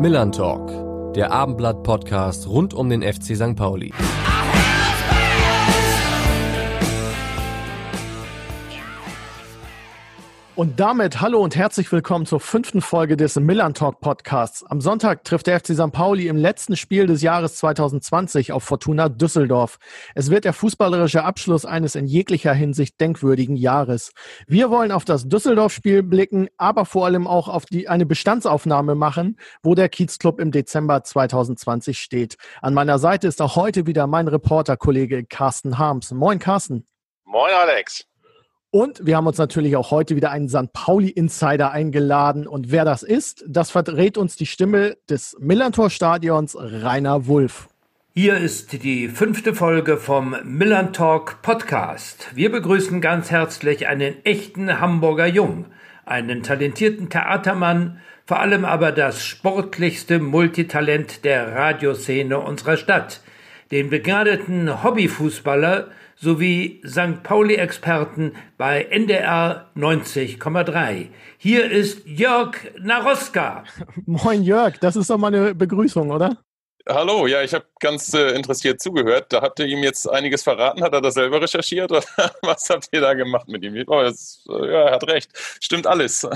Millern Talk, der Abendblatt-Podcast rund um den FC St. Pauli. Und damit hallo und herzlich willkommen zur fünften Folge des Millern Talk Podcasts. Am Sonntag trifft der FC St. Pauli im letzten Spiel des Jahres 2020 auf Fortuna Düsseldorf. Es wird der fußballerische Abschluss eines in jeglicher Hinsicht denkwürdigen Jahres. Wir wollen auf das Düsseldorf-Spiel blicken, aber vor allem auch auf die, eine Bestandsaufnahme machen, wo der Kiezclub im Dezember 2020 steht. An meiner Seite ist auch heute wieder mein Reporterkollege Carsten Harms. Moin Carsten. Moin Alex. Und wir haben uns natürlich auch heute wieder einen St. Pauli-Insider eingeladen. Und wer das ist, das verrät uns die Stimme des Millantor-Stadions, Rainer Wulff. Hier ist die fünfte Folge vom Millern Talk Podcast. Wir begrüßen ganz herzlich einen echten Hamburger Jung, einen talentierten Theatermann, vor allem aber das sportlichste Multitalent der Radioszene unserer Stadt, den begnadeten Hobbyfußballer, sowie St. Pauli-Experten bei NDR 90,3. Hier ist Jörg Naroska. Moin Jörg, das ist doch mal eine Begrüßung, oder? Hallo, ja, ich habe ganz äh, interessiert zugehört. Da habt ihr ihm jetzt einiges verraten. Hat er das selber recherchiert oder was habt ihr da gemacht mit ihm? Oh, das, äh, ja, er hat recht. Stimmt alles.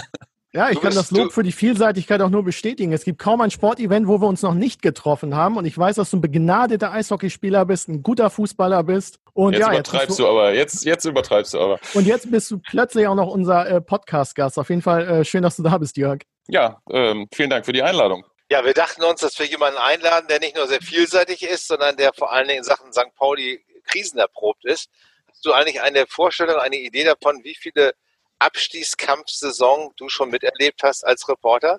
Ja, ich kann das Lob für die Vielseitigkeit auch nur bestätigen. Es gibt kaum ein Sportevent, wo wir uns noch nicht getroffen haben. Und ich weiß, dass du ein begnadeter Eishockeyspieler bist, ein guter Fußballer bist. Und jetzt ja, übertreibst jetzt du, du, aber. Jetzt, jetzt übertreibst du aber. Und jetzt bist du plötzlich auch noch unser äh, Podcast-Gast. Auf jeden Fall äh, schön, dass du da bist, Jörg. Ja, ähm, vielen Dank für die Einladung. Ja, wir dachten uns, dass wir jemanden einladen, der nicht nur sehr vielseitig ist, sondern der vor allen Dingen in Sachen St. Pauli krisenerprobt ist. Hast du eigentlich eine Vorstellung, eine Idee davon, wie viele Abstiegskampfsaison du schon miterlebt hast als Reporter?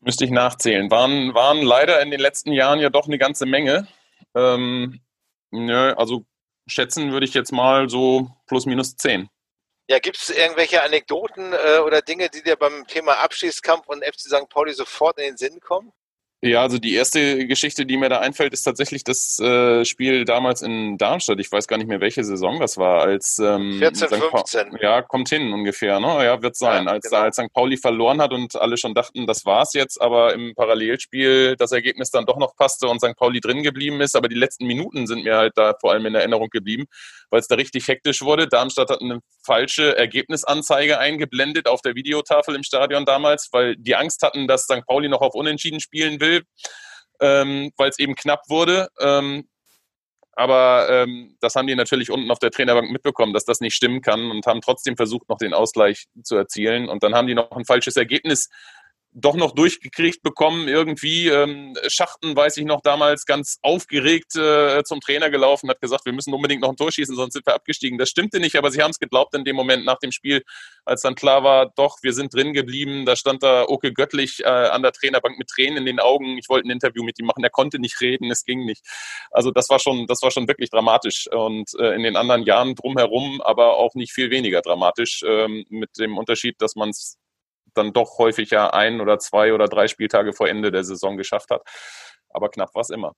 Müsste ich nachzählen. Waren, waren leider in den letzten Jahren ja doch eine ganze Menge. Ähm, nö, also schätzen würde ich jetzt mal so plus minus zehn. Ja, gibt es irgendwelche Anekdoten äh, oder Dinge, die dir beim Thema Abschießkampf und FC St. Pauli sofort in den Sinn kommen? Ja, also die erste Geschichte, die mir da einfällt, ist tatsächlich das äh, Spiel damals in Darmstadt. Ich weiß gar nicht mehr, welche Saison das war. Als ähm, 14, 15. ja, kommt hin ungefähr, ne? Ja, wird sein. Ja, als, genau. als St. Pauli verloren hat und alle schon dachten, das war's jetzt, aber im Parallelspiel das Ergebnis dann doch noch passte und St. Pauli drin geblieben ist. Aber die letzten Minuten sind mir halt da vor allem in Erinnerung geblieben, weil es da richtig hektisch wurde. Darmstadt hat eine falsche Ergebnisanzeige eingeblendet auf der Videotafel im Stadion damals, weil die Angst hatten, dass St. Pauli noch auf Unentschieden spielen will ähm, weil es eben knapp wurde. Ähm, aber ähm, das haben die natürlich unten auf der Trainerbank mitbekommen, dass das nicht stimmen kann und haben trotzdem versucht, noch den Ausgleich zu erzielen. Und dann haben die noch ein falsches Ergebnis doch noch durchgekriegt bekommen. Irgendwie ähm, Schachten, weiß ich noch, damals ganz aufgeregt äh, zum Trainer gelaufen, hat gesagt, wir müssen unbedingt noch ein Tor schießen, sonst sind wir abgestiegen. Das stimmte nicht, aber sie haben es geglaubt in dem Moment nach dem Spiel, als dann klar war, doch, wir sind drin geblieben. Da stand da Oke Göttlich äh, an der Trainerbank mit Tränen in den Augen. Ich wollte ein Interview mit ihm machen. Er konnte nicht reden, es ging nicht. Also das war schon, das war schon wirklich dramatisch. Und äh, in den anderen Jahren drumherum, aber auch nicht viel weniger dramatisch, ähm, mit dem Unterschied, dass man es dann doch häufig ja ein oder zwei oder drei Spieltage vor Ende der Saison geschafft hat. Aber knapp war es immer.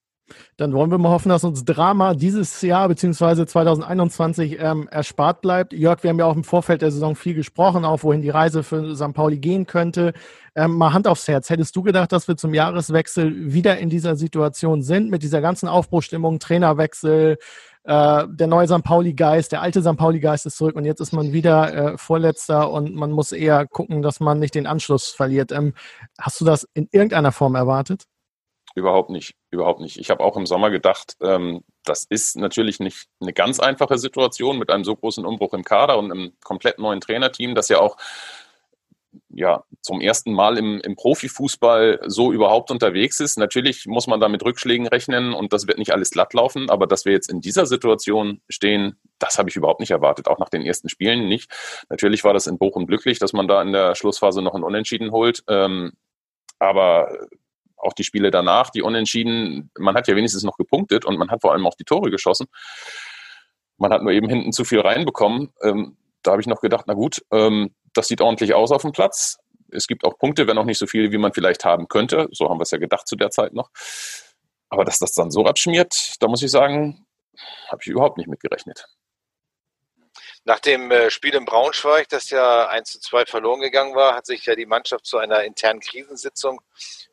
Dann wollen wir mal hoffen, dass uns Drama dieses Jahr bzw. 2021 ähm, erspart bleibt. Jörg, wir haben ja auch im Vorfeld der Saison viel gesprochen, auch wohin die Reise für St. Pauli gehen könnte. Ähm, mal Hand aufs Herz. Hättest du gedacht, dass wir zum Jahreswechsel wieder in dieser Situation sind, mit dieser ganzen Aufbruchstimmung, Trainerwechsel, äh, der neue St. Pauli-Geist, der alte St. Pauli-Geist ist zurück und jetzt ist man wieder äh, Vorletzter und man muss eher gucken, dass man nicht den Anschluss verliert. Ähm, hast du das in irgendeiner Form erwartet? Überhaupt nicht, überhaupt nicht. Ich habe auch im Sommer gedacht, ähm, das ist natürlich nicht eine ganz einfache Situation mit einem so großen Umbruch im Kader und einem komplett neuen Trainerteam, das ja auch ja, zum ersten Mal im, im Profifußball so überhaupt unterwegs ist. Natürlich muss man da mit Rückschlägen rechnen und das wird nicht alles glatt laufen, aber dass wir jetzt in dieser Situation stehen, das habe ich überhaupt nicht erwartet, auch nach den ersten Spielen nicht. Natürlich war das in Bochum glücklich, dass man da in der Schlussphase noch ein Unentschieden holt, ähm, aber auch die Spiele danach, die Unentschieden, man hat ja wenigstens noch gepunktet und man hat vor allem auch die Tore geschossen. Man hat nur eben hinten zu viel reinbekommen. Ähm, da habe ich noch gedacht, na gut, ähm, das sieht ordentlich aus auf dem Platz. Es gibt auch Punkte, wenn auch nicht so viele, wie man vielleicht haben könnte. So haben wir es ja gedacht zu der Zeit noch. Aber dass das dann so abschmiert, da muss ich sagen, habe ich überhaupt nicht mitgerechnet. Nach dem äh, Spiel in Braunschweig, das ja 1 zu 2 verloren gegangen war, hat sich ja die Mannschaft zu einer internen Krisensitzung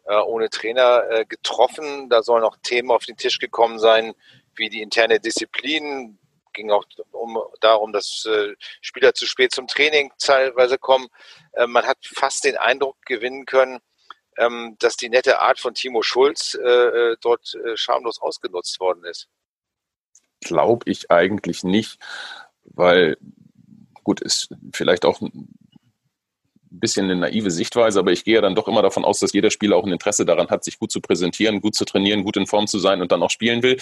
äh, ohne Trainer äh, getroffen. Da sollen auch Themen auf den Tisch gekommen sein, wie die interne Disziplin. Ging auch um, darum, dass Spieler zu spät zum Training teilweise kommen. man hat fast den Eindruck gewinnen können, ähm, dass die nette Art von Timo Schulz dort schamlos ausgenutzt worden ist. Glaube ich eigentlich nicht weil gut, ist vielleicht auch bisschen eine naive Sichtweise, aber ich gehe ja dann doch immer davon aus, dass jeder Spieler auch ein Interesse daran hat, sich gut zu präsentieren, gut zu trainieren, gut in Form zu sein und dann auch spielen will.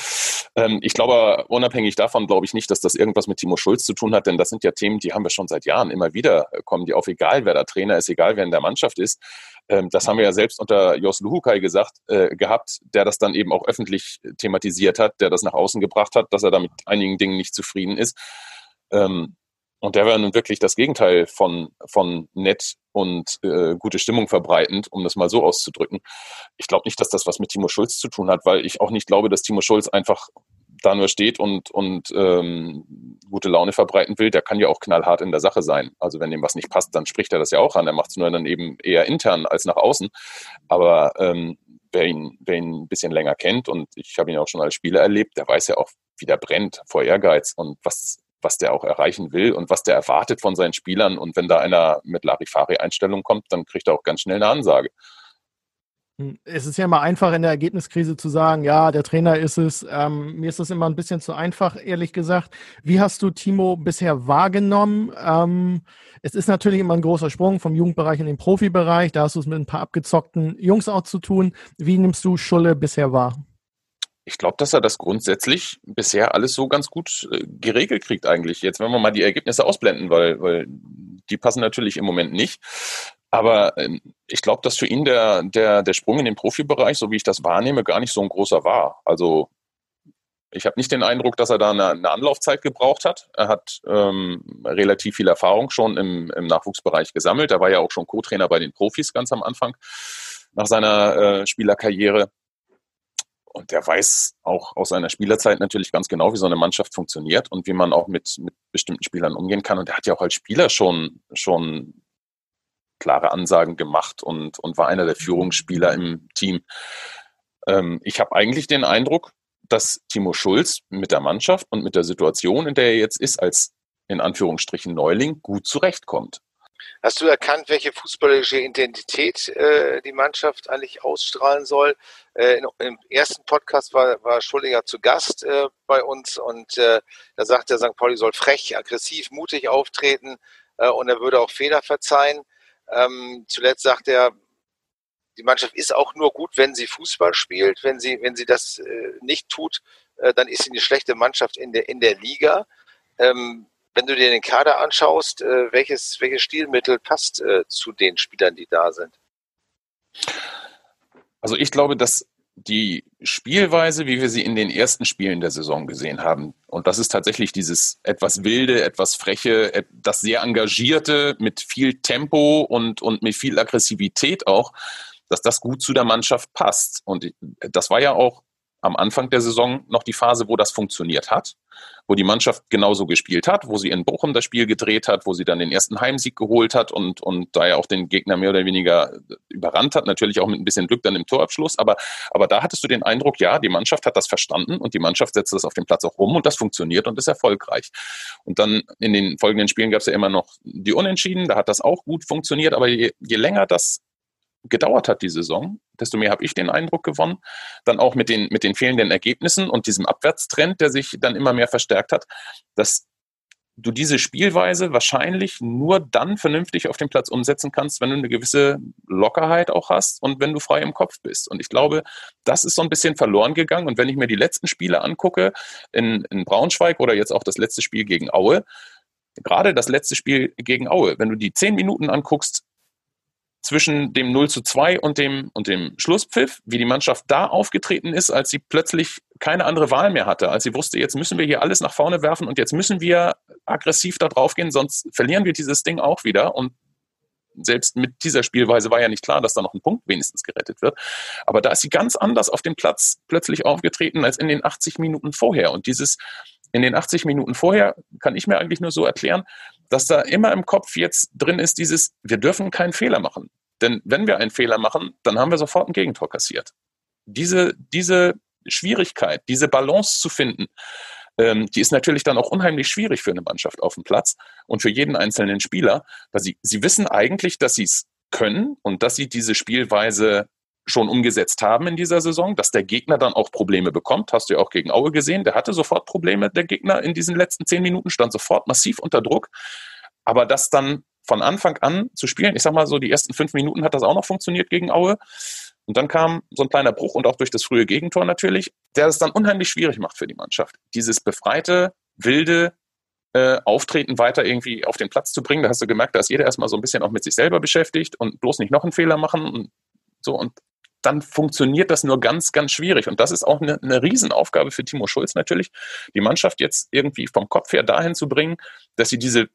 Ähm, ich glaube, unabhängig davon glaube ich nicht, dass das irgendwas mit Timo Schulz zu tun hat, denn das sind ja Themen, die haben wir schon seit Jahren immer wieder, kommen die auf, egal wer der Trainer ist, egal wer in der Mannschaft ist. Ähm, das haben wir ja selbst unter Jos Luhukai gesagt, äh, gehabt, der das dann eben auch öffentlich thematisiert hat, der das nach außen gebracht hat, dass er da mit einigen Dingen nicht zufrieden ist. Ähm, und der wäre nun wirklich das Gegenteil von, von nett und äh, gute Stimmung verbreitend, um das mal so auszudrücken. Ich glaube nicht, dass das was mit Timo Schulz zu tun hat, weil ich auch nicht glaube, dass Timo Schulz einfach da nur steht und, und ähm, gute Laune verbreiten will. Der kann ja auch knallhart in der Sache sein. Also wenn ihm was nicht passt, dann spricht er das ja auch an. Er macht es nur dann eben eher intern als nach außen. Aber ähm, wer, ihn, wer ihn ein bisschen länger kennt, und ich habe ihn auch schon als Spieler erlebt, der weiß ja auch, wie der brennt vor Ehrgeiz und was was der auch erreichen will und was der erwartet von seinen Spielern. Und wenn da einer mit Larifari-Einstellung kommt, dann kriegt er auch ganz schnell eine Ansage. Hm, es ist ja immer einfach in der Ergebniskrise zu sagen, ja, der Trainer ist es. Ähm, mir ist das immer ein bisschen zu einfach, ehrlich gesagt. Wie hast du Timo bisher wahrgenommen? Ähm, es ist natürlich immer ein großer Sprung vom Jugendbereich in den Profibereich. Da hast du es mit ein paar abgezockten Jungs auch zu tun. Wie nimmst du Schulle bisher wahr? Ich glaube, dass er das grundsätzlich bisher alles so ganz gut äh, geregelt kriegt eigentlich. Jetzt, wenn wir mal die Ergebnisse ausblenden, weil, weil die passen natürlich im Moment nicht. Aber ähm, ich glaube, dass für ihn der, der, der Sprung in den Profibereich, so wie ich das wahrnehme, gar nicht so ein großer war. Also ich habe nicht den Eindruck, dass er da eine, eine Anlaufzeit gebraucht hat. Er hat ähm, relativ viel Erfahrung schon im, im Nachwuchsbereich gesammelt. Er war ja auch schon Co-Trainer bei den Profis ganz am Anfang nach seiner äh, Spielerkarriere. Und der weiß auch aus seiner Spielerzeit natürlich ganz genau, wie so eine Mannschaft funktioniert und wie man auch mit, mit bestimmten Spielern umgehen kann. Und er hat ja auch als Spieler schon, schon klare Ansagen gemacht und, und war einer der Führungsspieler im Team. Ähm, ich habe eigentlich den Eindruck, dass Timo Schulz mit der Mannschaft und mit der Situation, in der er jetzt ist, als in Anführungsstrichen Neuling, gut zurechtkommt. Hast du erkannt, welche fußballische Identität äh, die Mannschaft eigentlich ausstrahlen soll? Äh, in, Im ersten Podcast war, war Schuldiger zu Gast äh, bei uns und äh, da sagt er, St. Pauli soll frech, aggressiv, mutig auftreten äh, und er würde auch Fehler verzeihen. Ähm, zuletzt sagt er, die Mannschaft ist auch nur gut, wenn sie Fußball spielt. Wenn sie, wenn sie das äh, nicht tut, äh, dann ist sie eine schlechte Mannschaft in der, in der Liga. Ähm, wenn du dir den Kader anschaust, äh, welches, welches Stilmittel passt äh, zu den Spielern, die da sind? Also ich glaube, dass die Spielweise, wie wir sie in den ersten Spielen der Saison gesehen haben, und das ist tatsächlich dieses etwas wilde, etwas freche, das sehr engagierte, mit viel Tempo und, und mit viel Aggressivität auch, dass das gut zu der Mannschaft passt. Und das war ja auch am Anfang der Saison noch die Phase, wo das funktioniert hat, wo die Mannschaft genauso gespielt hat, wo sie in Bochum das Spiel gedreht hat, wo sie dann den ersten Heimsieg geholt hat und, und da ja auch den Gegner mehr oder weniger überrannt hat, natürlich auch mit ein bisschen Glück dann im Torabschluss, aber, aber da hattest du den Eindruck, ja, die Mannschaft hat das verstanden und die Mannschaft setzt das auf dem Platz auch um und das funktioniert und ist erfolgreich. Und dann in den folgenden Spielen gab es ja immer noch die Unentschieden, da hat das auch gut funktioniert, aber je, je länger das gedauert hat, die Saison, desto mehr habe ich den Eindruck gewonnen. Dann auch mit den, mit den fehlenden Ergebnissen und diesem Abwärtstrend, der sich dann immer mehr verstärkt hat, dass du diese Spielweise wahrscheinlich nur dann vernünftig auf dem Platz umsetzen kannst, wenn du eine gewisse Lockerheit auch hast und wenn du frei im Kopf bist. Und ich glaube, das ist so ein bisschen verloren gegangen. Und wenn ich mir die letzten Spiele angucke, in, in Braunschweig oder jetzt auch das letzte Spiel gegen Aue, gerade das letzte Spiel gegen Aue, wenn du die zehn Minuten anguckst, zwischen dem 0 zu 2 und dem, und dem Schlusspfiff, wie die Mannschaft da aufgetreten ist, als sie plötzlich keine andere Wahl mehr hatte, als sie wusste, jetzt müssen wir hier alles nach vorne werfen und jetzt müssen wir aggressiv da drauf gehen, sonst verlieren wir dieses Ding auch wieder. Und selbst mit dieser Spielweise war ja nicht klar, dass da noch ein Punkt wenigstens gerettet wird. Aber da ist sie ganz anders auf dem Platz plötzlich aufgetreten als in den 80 Minuten vorher. Und dieses in den 80 Minuten vorher, kann ich mir eigentlich nur so erklären, dass da immer im Kopf jetzt drin ist dieses, wir dürfen keinen Fehler machen. Denn wenn wir einen Fehler machen, dann haben wir sofort ein Gegentor kassiert. Diese, diese Schwierigkeit, diese Balance zu finden, ähm, die ist natürlich dann auch unheimlich schwierig für eine Mannschaft auf dem Platz und für jeden einzelnen Spieler, weil sie, sie wissen eigentlich, dass sie es können und dass sie diese Spielweise schon umgesetzt haben in dieser Saison, dass der Gegner dann auch Probleme bekommt. Hast du ja auch gegen Aue gesehen. Der hatte sofort Probleme. Der Gegner in diesen letzten zehn Minuten stand sofort massiv unter Druck. Aber das dann von Anfang an zu spielen, ich sag mal so, die ersten fünf Minuten hat das auch noch funktioniert gegen Aue. Und dann kam so ein kleiner Bruch und auch durch das frühe Gegentor natürlich, der es dann unheimlich schwierig macht für die Mannschaft. Dieses befreite, wilde äh, Auftreten weiter irgendwie auf den Platz zu bringen. Da hast du gemerkt, da ist jeder erstmal so ein bisschen auch mit sich selber beschäftigt und bloß nicht noch einen Fehler machen und so. Und dann funktioniert das nur ganz, ganz schwierig. Und das ist auch eine, eine Riesenaufgabe für Timo Schulz natürlich, die Mannschaft jetzt irgendwie vom Kopf her dahin zu bringen, dass sie diese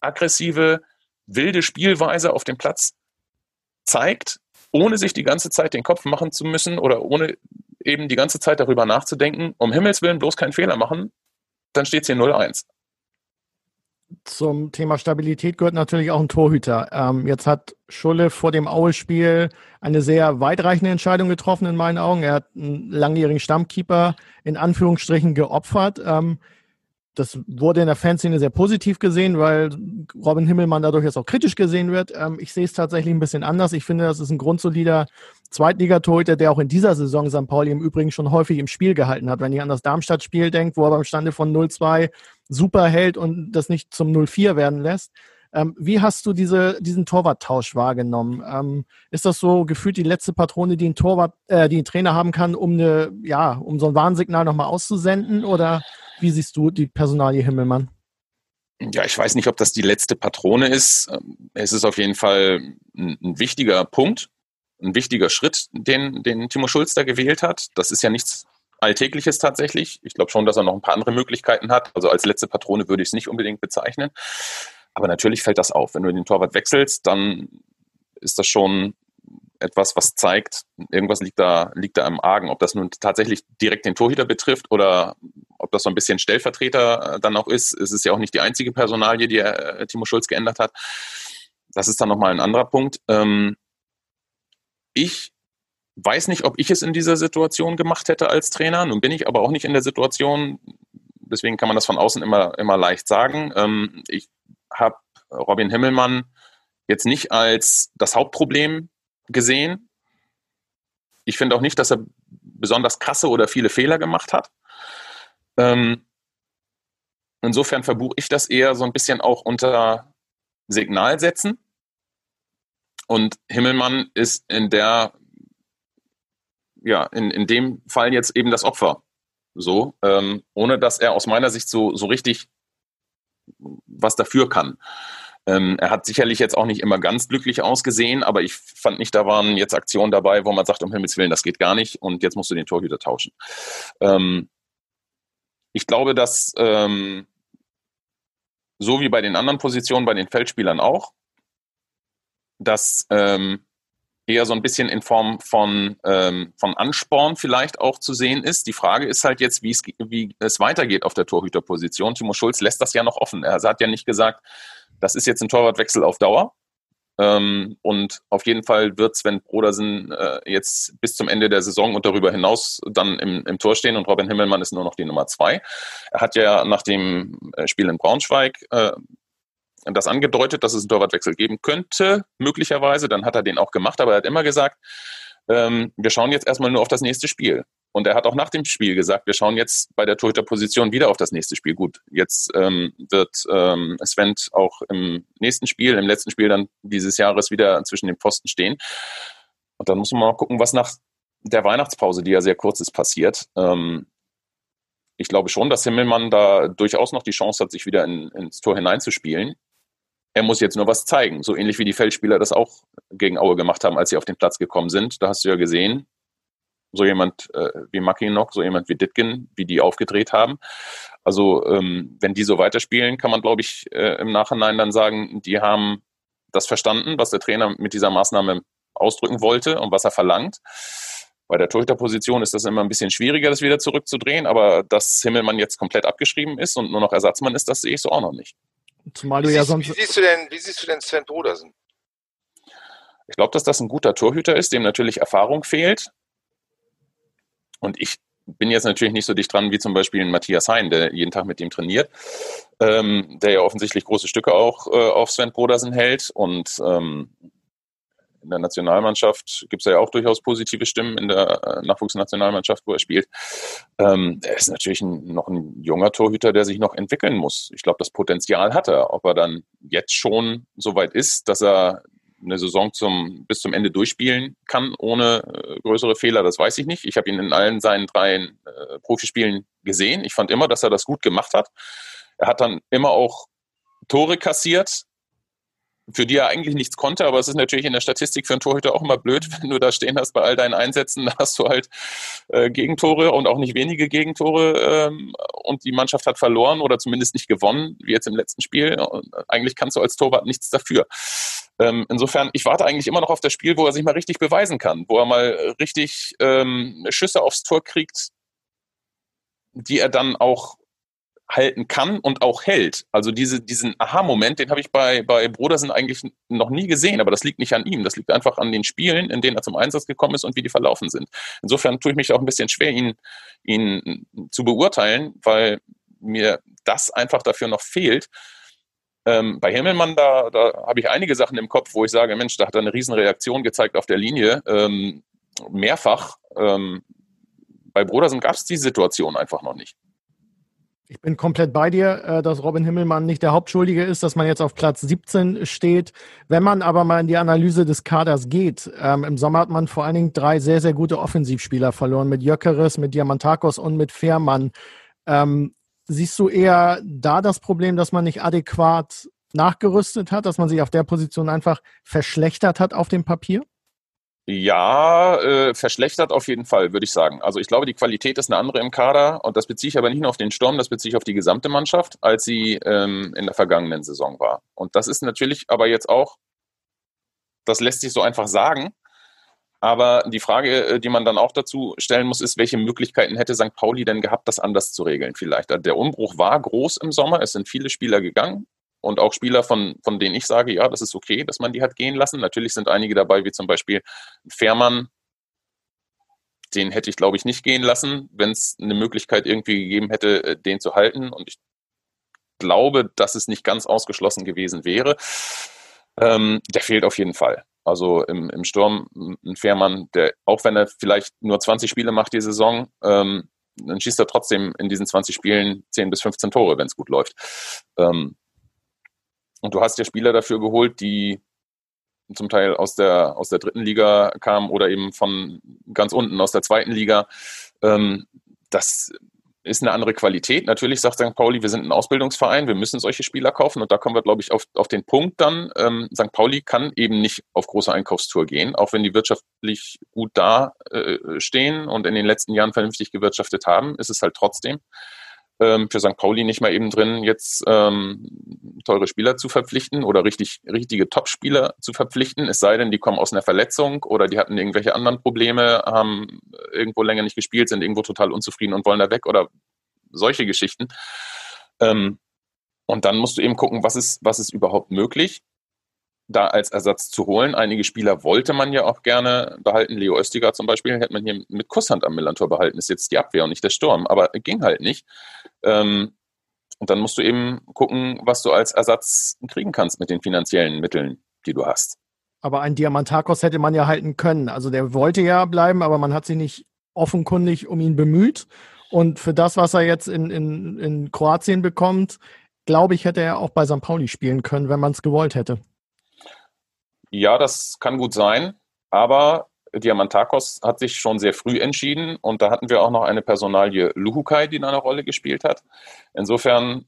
aggressive, wilde Spielweise auf dem Platz zeigt, ohne sich die ganze Zeit den Kopf machen zu müssen oder ohne eben die ganze Zeit darüber nachzudenken, um Himmels Willen bloß keinen Fehler machen, dann steht es hier 0-1. Zum Thema Stabilität gehört natürlich auch ein Torhüter. Ähm, jetzt hat Schulle vor dem Aue-Spiel eine sehr weitreichende Entscheidung getroffen in meinen Augen. Er hat einen langjährigen Stammkeeper in Anführungsstrichen geopfert. Ähm, das wurde in der Fanszene sehr positiv gesehen, weil Robin Himmelmann dadurch jetzt auch kritisch gesehen wird. Ähm, ich sehe es tatsächlich ein bisschen anders. Ich finde, das ist ein grundsolider Zweitligatorhüter, der auch in dieser Saison St. Pauli im Übrigen schon häufig im Spiel gehalten hat. Wenn ihr an das Darmstadt-Spiel denkt, wo er beim Stande von 0-2 super hält und das nicht zum 0-4 werden lässt. Ähm, wie hast du diese, diesen Torwarttausch wahrgenommen? Ähm, ist das so gefühlt die letzte Patrone, die ein Torwart, äh, die ein Trainer haben kann, um eine, ja, um so ein Warnsignal nochmal auszusenden? Oder wie siehst du die Personalie Himmelmann? Ja, ich weiß nicht, ob das die letzte Patrone ist. Ähm, es ist auf jeden Fall ein, ein wichtiger Punkt, ein wichtiger Schritt, den, den Timo Schulz da gewählt hat. Das ist ja nichts Alltägliches tatsächlich. Ich glaube schon, dass er noch ein paar andere Möglichkeiten hat. Also als letzte Patrone würde ich es nicht unbedingt bezeichnen. Aber natürlich fällt das auf. Wenn du den Torwart wechselst, dann ist das schon etwas, was zeigt, irgendwas liegt da, liegt da im Argen. Ob das nun tatsächlich direkt den Torhüter betrifft oder ob das so ein bisschen Stellvertreter äh, dann auch ist, es ist ja auch nicht die einzige Personalie, die äh, Timo Schulz geändert hat. Das ist dann nochmal ein anderer Punkt. Ähm, ich weiß nicht, ob ich es in dieser Situation gemacht hätte als Trainer. Nun bin ich aber auch nicht in der Situation, deswegen kann man das von außen immer, immer leicht sagen. Ähm, ich habe Robin Himmelmann jetzt nicht als das Hauptproblem gesehen. Ich finde auch nicht, dass er besonders krasse oder viele Fehler gemacht hat. Ähm, insofern verbuche ich das eher so ein bisschen auch unter Signalsätzen. Und Himmelmann ist in der, ja, in, in dem Fall jetzt eben das Opfer. So, ähm, ohne dass er aus meiner Sicht so, so richtig was dafür kann. Ähm, er hat sicherlich jetzt auch nicht immer ganz glücklich ausgesehen, aber ich fand nicht, da waren jetzt Aktionen dabei, wo man sagt, um Himmels Willen, das geht gar nicht und jetzt musst du den Torhüter tauschen. Ähm, ich glaube, dass ähm, so wie bei den anderen Positionen, bei den Feldspielern auch, dass ähm, eher so ein bisschen in Form von, ähm, von Ansporn vielleicht auch zu sehen ist. Die Frage ist halt jetzt, wie es, wie es weitergeht auf der Torhüterposition. Timo Schulz lässt das ja noch offen. Er hat ja nicht gesagt, das ist jetzt ein Torwartwechsel auf Dauer, ähm, und auf jeden Fall wird Sven Brodersen äh, jetzt bis zum Ende der Saison und darüber hinaus dann im, im Tor stehen und Robin Himmelmann ist nur noch die Nummer zwei. Er hat ja nach dem äh, Spiel in Braunschweig äh, das angedeutet, dass es einen Torwartwechsel geben könnte, möglicherweise. Dann hat er den auch gemacht, aber er hat immer gesagt, ähm, wir schauen jetzt erstmal nur auf das nächste Spiel. Und er hat auch nach dem Spiel gesagt, wir schauen jetzt bei der Torhüterposition wieder auf das nächste Spiel. Gut, jetzt ähm, wird ähm, Sven auch im nächsten Spiel, im letzten Spiel dann dieses Jahres wieder zwischen den Pfosten stehen. Und dann muss man mal gucken, was nach der Weihnachtspause, die ja sehr kurz ist, passiert. Ähm, ich glaube schon, dass Himmelmann da durchaus noch die Chance hat, sich wieder in, ins Tor hineinzuspielen. Er muss jetzt nur was zeigen, so ähnlich wie die Feldspieler das auch gegen Aue gemacht haben, als sie auf den Platz gekommen sind. Da hast du ja gesehen, so jemand äh, wie Mackinock, so jemand wie Ditkin, wie die aufgedreht haben. Also ähm, wenn die so weiterspielen, kann man, glaube ich, äh, im Nachhinein dann sagen, die haben das verstanden, was der Trainer mit dieser Maßnahme ausdrücken wollte und was er verlangt. Bei der Torhüterposition ist das immer ein bisschen schwieriger, das wieder zurückzudrehen, aber dass Himmelmann jetzt komplett abgeschrieben ist und nur noch Ersatzmann ist, das sehe ich so auch noch nicht. Zumal du wie ja siehst, sonst. Wie siehst du denn, wie siehst du denn Sven Brodersen? Ich glaube, dass das ein guter Torhüter ist, dem natürlich Erfahrung fehlt. Und ich bin jetzt natürlich nicht so dicht dran wie zum Beispiel Matthias Hein, der jeden Tag mit ihm trainiert, ähm, der ja offensichtlich große Stücke auch äh, auf Sven Brodersen hält. Und ähm, in der Nationalmannschaft gibt es ja auch durchaus positive Stimmen in der äh, Nachwuchsnationalmannschaft, wo er spielt. Ähm, er ist natürlich ein, noch ein junger Torhüter, der sich noch entwickeln muss. Ich glaube, das Potenzial hat er. Ob er dann jetzt schon so weit ist, dass er eine Saison zum, bis zum Ende durchspielen kann, ohne äh, größere Fehler, das weiß ich nicht. Ich habe ihn in allen seinen drei äh, Profispielen gesehen. Ich fand immer, dass er das gut gemacht hat. Er hat dann immer auch Tore kassiert, für die er eigentlich nichts konnte, aber es ist natürlich in der Statistik für einen Torhüter auch immer blöd, wenn du da stehen hast bei all deinen Einsätzen, da hast du halt äh, Gegentore und auch nicht wenige Gegentore ähm, und die Mannschaft hat verloren oder zumindest nicht gewonnen, wie jetzt im letzten Spiel. Und eigentlich kannst du als Torwart nichts dafür. Ähm, insofern, ich warte eigentlich immer noch auf das Spiel, wo er sich mal richtig beweisen kann, wo er mal richtig ähm, Schüsse aufs Tor kriegt, die er dann auch halten kann und auch hält. Also diese, diesen Aha-Moment, den habe ich bei, bei Brodersen eigentlich noch nie gesehen, aber das liegt nicht an ihm. Das liegt einfach an den Spielen, in denen er zum Einsatz gekommen ist und wie die verlaufen sind. Insofern tue ich mich auch ein bisschen schwer, ihn, ihn zu beurteilen, weil mir das einfach dafür noch fehlt. Ähm, bei Himmelmann, da, da habe ich einige Sachen im Kopf, wo ich sage, Mensch, da hat er eine Riesenreaktion gezeigt auf der Linie. Ähm, mehrfach. Ähm, bei Brodersen gab es die Situation einfach noch nicht. Ich bin komplett bei dir, äh, dass Robin Himmelmann nicht der Hauptschuldige ist, dass man jetzt auf Platz 17 steht. Wenn man aber mal in die Analyse des Kaders geht, ähm, im Sommer hat man vor allen Dingen drei sehr, sehr gute Offensivspieler verloren, mit Jöckeres, mit Diamantakos und mit Fährmann. Ähm, siehst du eher da das Problem, dass man nicht adäquat nachgerüstet hat, dass man sich auf der Position einfach verschlechtert hat auf dem Papier? Ja, äh, verschlechtert auf jeden Fall, würde ich sagen. Also ich glaube, die Qualität ist eine andere im Kader und das beziehe ich aber nicht nur auf den Sturm, das beziehe ich auf die gesamte Mannschaft, als sie ähm, in der vergangenen Saison war. Und das ist natürlich aber jetzt auch, das lässt sich so einfach sagen, aber die Frage, äh, die man dann auch dazu stellen muss, ist, welche Möglichkeiten hätte St. Pauli denn gehabt, das anders zu regeln vielleicht? Der Umbruch war groß im Sommer, es sind viele Spieler gegangen und auch Spieler, von, von denen ich sage, ja, das ist okay, dass man die hat gehen lassen. Natürlich sind einige dabei, wie zum Beispiel Fährmann, den hätte ich, glaube ich, nicht gehen lassen, wenn es eine Möglichkeit irgendwie gegeben hätte, äh, den zu halten. Und ich glaube, dass es nicht ganz ausgeschlossen gewesen wäre. Ähm, der fehlt auf jeden Fall. Also im, im Sturm ein Fährmann, der, auch wenn er vielleicht nur 20 Spiele macht die Saison, ähm, dann schießt er trotzdem in diesen 20 Spielen 10 bis 15 Tore, wenn es gut läuft. Ähm, und du hast ja Spieler dafür geholt, die zum Teil aus der, aus der dritten Liga kamen oder eben von ganz unten aus der zweiten Liga. Ähm, das ist eine andere Qualität. Natürlich sagt St. Pauli, wir sind ein Ausbildungsverein, wir müssen solche Spieler kaufen und da kommen wir, glaube ich, auf, auf den Punkt dann. Ähm, St. Pauli kann eben nicht auf große Einkaufstour gehen, auch wenn die wirtschaftlich gut da äh, stehen und in den letzten Jahren vernünftig gewirtschaftet haben, ist es halt trotzdem ähm, für St. Pauli nicht mal eben drin, jetzt ähm, teure Spieler zu verpflichten oder richtig, richtige Top-Spieler zu verpflichten, es sei denn, die kommen aus einer Verletzung oder die hatten irgendwelche anderen Probleme, haben irgendwo länger nicht gespielt, sind irgendwo total unzufrieden und wollen da weg oder solche Geschichten. Ähm, und dann musst du eben gucken, was ist, was ist überhaupt möglich da als Ersatz zu holen. Einige Spieler wollte man ja auch gerne behalten. Leo Östiger zum Beispiel hätte man hier mit Kusshand am Millantor behalten. Ist jetzt die Abwehr und nicht der Sturm, aber ging halt nicht. Ähm, und dann musst du eben gucken, was du als Ersatz kriegen kannst mit den finanziellen Mitteln, die du hast. Aber ein Diamantakos hätte man ja halten können. Also der wollte ja bleiben, aber man hat sich nicht offenkundig um ihn bemüht. Und für das, was er jetzt in, in, in Kroatien bekommt, glaube ich, hätte er auch bei St. Pauli spielen können, wenn man es gewollt hätte. Ja, das kann gut sein, aber Diamantakos hat sich schon sehr früh entschieden und da hatten wir auch noch eine Personalie Luhukai, die eine Rolle gespielt hat. Insofern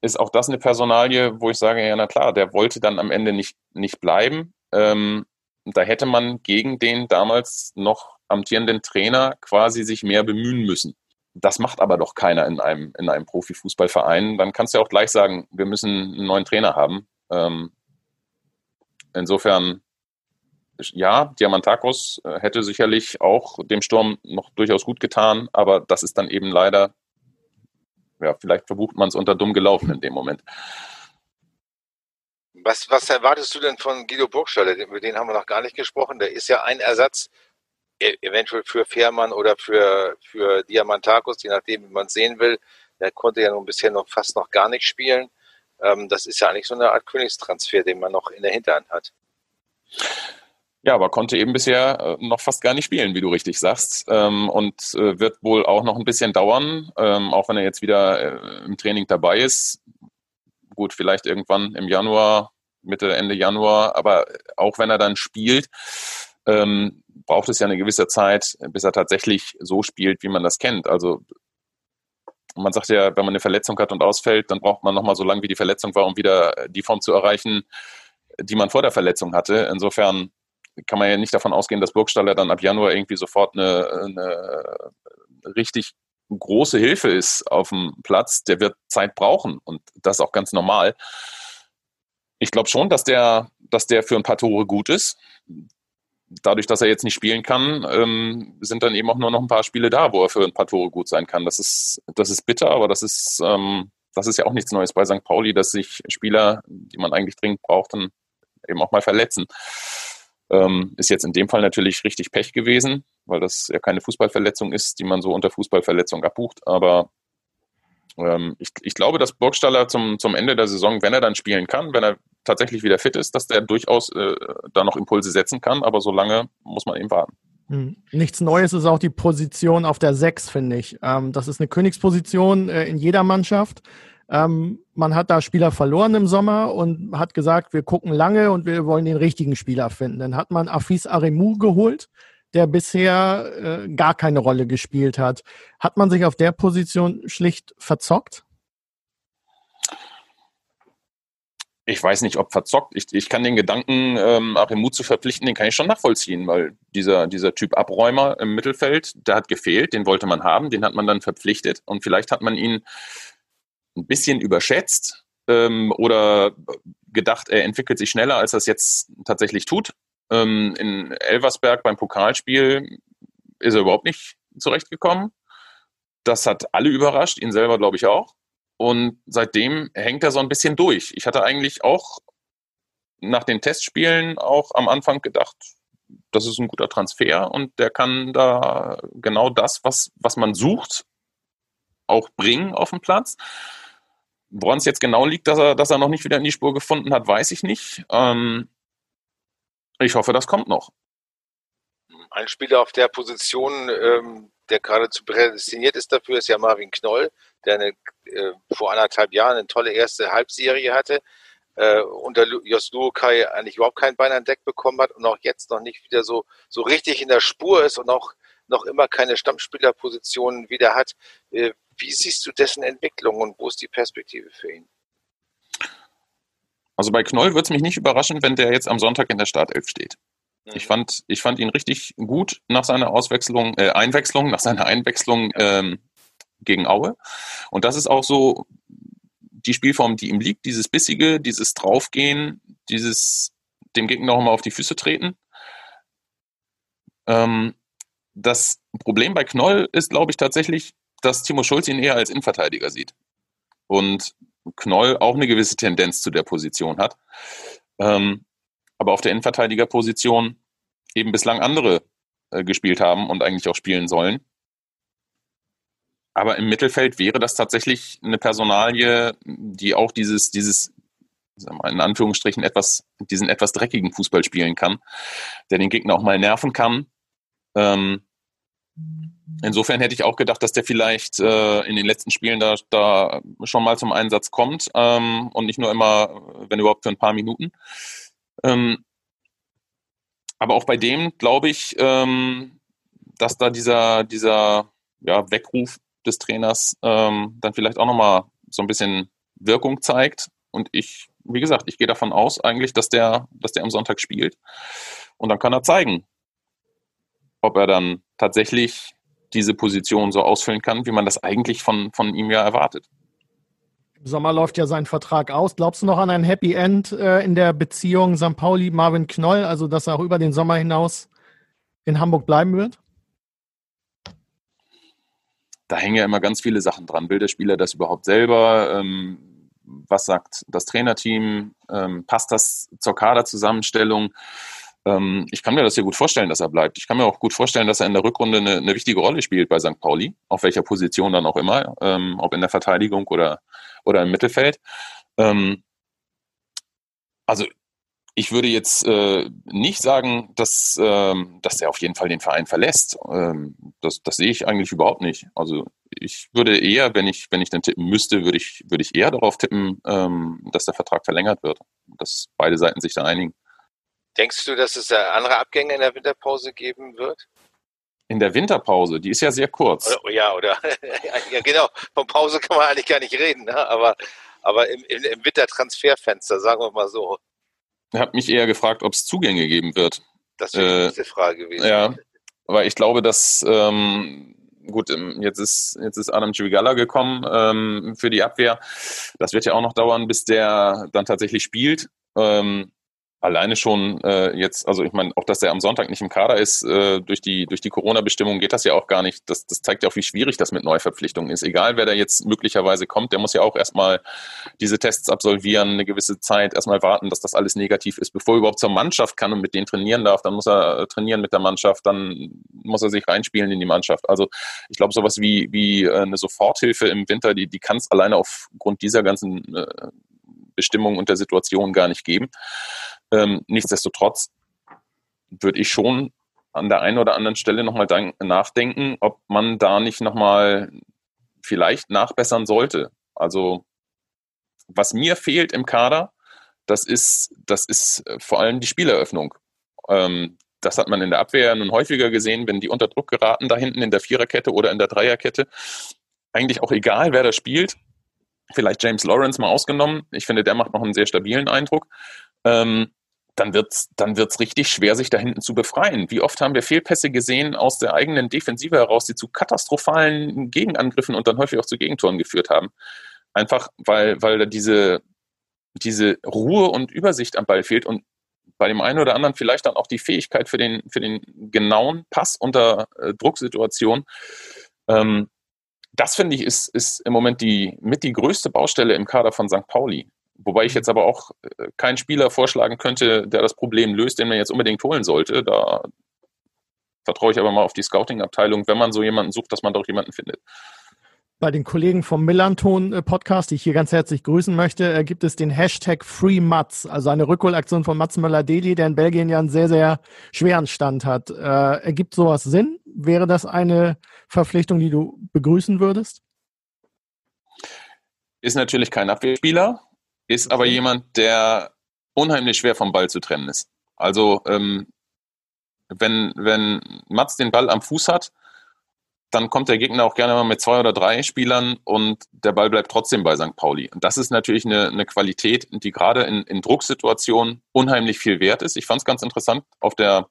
ist auch das eine Personalie, wo ich sage, ja, na klar, der wollte dann am Ende nicht, nicht bleiben. Ähm, da hätte man gegen den damals noch amtierenden Trainer quasi sich mehr bemühen müssen. Das macht aber doch keiner in einem, in einem Profifußballverein. Dann kannst du ja auch gleich sagen, wir müssen einen neuen Trainer haben. Ähm, Insofern ja, Diamantakos äh, hätte sicherlich auch dem Sturm noch durchaus gut getan, aber das ist dann eben leider, ja, vielleicht verbucht man es unter dumm gelaufen in dem Moment. Was, was erwartest du denn von Guido Burgstaller? Über den haben wir noch gar nicht gesprochen. Der ist ja ein Ersatz, e, eventuell für Fährmann oder für, für Diamantakos, je nachdem, wie man es sehen will. Der konnte ja nun bisher noch fast noch gar nicht spielen. Ähm, das ist ja eigentlich so eine Art Königstransfer, den man noch in der Hinterhand hat. Ja, aber konnte eben bisher äh, noch fast gar nicht spielen, wie du richtig sagst. Ähm, und äh, wird wohl auch noch ein bisschen dauern, ähm, auch wenn er jetzt wieder äh, im Training dabei ist. Gut, vielleicht irgendwann im Januar, Mitte, Ende Januar, aber auch wenn er dann spielt, ähm, braucht es ja eine gewisse Zeit, bis er tatsächlich so spielt, wie man das kennt. Also man sagt ja, wenn man eine Verletzung hat und ausfällt, dann braucht man nochmal so lange, wie die Verletzung war, um wieder die Form zu erreichen, die man vor der Verletzung hatte. Insofern kann man ja nicht davon ausgehen, dass Burgstaller dann ab Januar irgendwie sofort eine, eine richtig große Hilfe ist auf dem Platz. Der wird Zeit brauchen und das ist auch ganz normal. Ich glaube schon, dass der, dass der für ein paar Tore gut ist. Dadurch, dass er jetzt nicht spielen kann, ähm, sind dann eben auch nur noch ein paar Spiele da, wo er für ein paar Tore gut sein kann. Das ist, das ist bitter, aber das ist, ähm, das ist ja auch nichts Neues bei St. Pauli, dass sich Spieler, die man eigentlich dringend braucht, dann eben auch mal verletzen. Ähm, ist jetzt in dem Fall natürlich richtig Pech gewesen, weil das ja keine Fußballverletzung ist, die man so unter Fußballverletzung abbucht. Aber ähm, ich, ich glaube, dass Burgstaller zum, zum Ende der Saison, wenn er dann spielen kann, wenn er tatsächlich wieder fit ist, dass der durchaus äh, da noch Impulse setzen kann. Aber so lange muss man eben warten. Hm. Nichts Neues ist auch die Position auf der 6, finde ich. Ähm, das ist eine Königsposition äh, in jeder Mannschaft. Ähm, man hat da Spieler verloren im Sommer und hat gesagt, wir gucken lange und wir wollen den richtigen Spieler finden. Dann hat man Afis Aremu geholt, der bisher äh, gar keine Rolle gespielt hat. Hat man sich auf der Position schlicht verzockt? Ich weiß nicht, ob verzockt. Ich, ich kann den Gedanken, ähm, Aremu zu verpflichten, den kann ich schon nachvollziehen, weil dieser, dieser Typ Abräumer im Mittelfeld, der hat gefehlt, den wollte man haben, den hat man dann verpflichtet und vielleicht hat man ihn ein bisschen überschätzt ähm, oder gedacht, er entwickelt sich schneller, als er es jetzt tatsächlich tut. Ähm, in Elversberg beim Pokalspiel ist er überhaupt nicht zurechtgekommen. Das hat alle überrascht, ihn selber glaube ich auch. Und seitdem hängt er so ein bisschen durch. Ich hatte eigentlich auch nach den Testspielen auch am Anfang gedacht, das ist ein guter Transfer und der kann da genau das, was, was man sucht, auch bringen auf den Platz. Woran es jetzt genau liegt, dass er, dass er noch nicht wieder in die Spur gefunden hat, weiß ich nicht. Ähm, ich hoffe, das kommt noch. Ein Spieler auf der Position, ähm, der geradezu prädestiniert ist dafür, ist ja Marvin Knoll, der eine, äh, vor anderthalb Jahren eine tolle erste Halbserie hatte, äh, unter Jos Luokai eigentlich überhaupt kein Bein an Deck bekommen hat und auch jetzt noch nicht wieder so, so richtig in der Spur ist und auch noch immer keine Stammspielerposition wieder hat. Äh, wie siehst du dessen Entwicklung und wo ist die Perspektive für ihn? Also bei Knoll würde es mich nicht überraschen, wenn der jetzt am Sonntag in der Startelf steht. Mhm. Ich, fand, ich fand ihn richtig gut nach seiner Auswechslung, äh, Einwechslung, nach seiner Einwechslung ähm, gegen Aue. Und das ist auch so die Spielform, die ihm liegt, dieses Bissige, dieses Draufgehen, dieses dem Gegner noch mal auf die Füße treten. Ähm, das Problem bei Knoll ist, glaube ich, tatsächlich, dass Timo Schulz ihn eher als Innenverteidiger sieht. Und Knoll auch eine gewisse Tendenz zu der Position hat. Ähm, aber auf der Innenverteidigerposition eben bislang andere äh, gespielt haben und eigentlich auch spielen sollen. Aber im Mittelfeld wäre das tatsächlich eine Personalie, die auch dieses, dieses, mal, in Anführungsstrichen etwas, diesen etwas dreckigen Fußball spielen kann, der den Gegner auch mal nerven kann. Ähm, Insofern hätte ich auch gedacht, dass der vielleicht äh, in den letzten Spielen da, da schon mal zum Einsatz kommt ähm, und nicht nur immer, wenn überhaupt für ein paar Minuten. Ähm, aber auch bei dem glaube ich, ähm, dass da dieser, dieser ja, Weckruf des Trainers ähm, dann vielleicht auch nochmal so ein bisschen Wirkung zeigt. Und ich, wie gesagt, ich gehe davon aus eigentlich, dass der, dass der am Sonntag spielt. Und dann kann er zeigen, ob er dann tatsächlich diese Position so ausfüllen kann, wie man das eigentlich von, von ihm ja erwartet. Im Sommer läuft ja sein Vertrag aus. Glaubst du noch an ein Happy End äh, in der Beziehung St. Pauli-Marvin Knoll, also dass er auch über den Sommer hinaus in Hamburg bleiben wird? Da hängen ja immer ganz viele Sachen dran. Will der Spieler das überhaupt selber? Ähm, was sagt das Trainerteam? Ähm, passt das zur Kaderzusammenstellung? Ähm, ich kann mir das sehr gut vorstellen, dass er bleibt. Ich kann mir auch gut vorstellen, dass er in der Rückrunde eine, eine wichtige Rolle spielt bei St. Pauli, auf welcher Position dann auch immer, ähm, ob in der Verteidigung oder, oder im Mittelfeld. Ähm, also ich würde jetzt äh, nicht sagen, dass, ähm, dass er auf jeden Fall den Verein verlässt. Ähm, das, das sehe ich eigentlich überhaupt nicht. Also ich würde eher, wenn ich, wenn ich dann tippen müsste, würde ich, würde ich eher darauf tippen, ähm, dass der Vertrag verlängert wird, dass beide Seiten sich da einigen. Denkst du, dass es andere Abgänge in der Winterpause geben wird? In der Winterpause, die ist ja sehr kurz. Oder, ja, oder ja, genau. Von Pause kann man eigentlich gar nicht reden, ne? aber, aber im, im Wintertransferfenster, sagen wir mal so. Ich habe mich eher gefragt, ob es Zugänge geben wird. Das wäre äh, diese Frage gewesen. Ja, weil ich glaube, dass ähm, gut, ähm, jetzt ist, jetzt ist Adam Chivigala gekommen ähm, für die Abwehr. Das wird ja auch noch dauern, bis der dann tatsächlich spielt. Ähm, alleine schon äh, jetzt, also ich meine, auch dass der am Sonntag nicht im Kader ist, äh, durch die, durch die Corona-Bestimmung geht das ja auch gar nicht. Das, das zeigt ja auch, wie schwierig das mit Neuverpflichtungen ist. Egal, wer da jetzt möglicherweise kommt, der muss ja auch erstmal diese Tests absolvieren, eine gewisse Zeit, erstmal warten, dass das alles negativ ist, bevor er überhaupt zur Mannschaft kann und mit denen trainieren darf. Dann muss er äh, trainieren mit der Mannschaft, dann muss er sich reinspielen in die Mannschaft. Also ich glaube, sowas wie, wie äh, eine Soforthilfe im Winter, die, die kann es alleine aufgrund dieser ganzen äh, Bestimmungen und der Situation gar nicht geben. Ähm, nichtsdestotrotz würde ich schon an der einen oder anderen Stelle nochmal nachdenken, ob man da nicht nochmal vielleicht nachbessern sollte. Also was mir fehlt im Kader, das ist, das ist äh, vor allem die Spieleröffnung. Ähm, das hat man in der Abwehr nun häufiger gesehen, wenn die unter Druck geraten, da hinten in der Viererkette oder in der Dreierkette. Eigentlich auch egal, wer da spielt. Vielleicht James Lawrence mal ausgenommen. Ich finde, der macht noch einen sehr stabilen Eindruck. Ähm, dann wird's, dann wird's richtig schwer, sich da hinten zu befreien. Wie oft haben wir Fehlpässe gesehen aus der eigenen Defensive heraus, die zu katastrophalen Gegenangriffen und dann häufig auch zu Gegentoren geführt haben. Einfach, weil, weil da diese, diese Ruhe und Übersicht am Ball fehlt und bei dem einen oder anderen vielleicht dann auch die Fähigkeit für den, für den genauen Pass unter äh, Drucksituationen. Ähm, das finde ich ist, ist im Moment die mit die größte Baustelle im Kader von St. Pauli. Wobei ich jetzt aber auch äh, keinen Spieler vorschlagen könnte, der das Problem löst, den man jetzt unbedingt holen sollte. Da vertraue ich aber mal auf die Scouting-Abteilung, wenn man so jemanden sucht, dass man doch jemanden findet. Bei den Kollegen vom Millanton-Podcast, die ich hier ganz herzlich grüßen möchte, äh, gibt es den Hashtag FreeMats, also eine Rückholaktion von Mats Möller-Deli, der in Belgien ja einen sehr, sehr schweren Stand hat. Äh, ergibt sowas Sinn? Wäre das eine Verpflichtung, die du begrüßen würdest? Ist natürlich kein Abwehrspieler, ist aber jemand, der unheimlich schwer vom Ball zu trennen ist. Also ähm, wenn, wenn Mats den Ball am Fuß hat, dann kommt der Gegner auch gerne mal mit zwei oder drei Spielern und der Ball bleibt trotzdem bei St. Pauli. Und das ist natürlich eine, eine Qualität, die gerade in, in Drucksituationen unheimlich viel wert ist. Ich fand es ganz interessant, auf der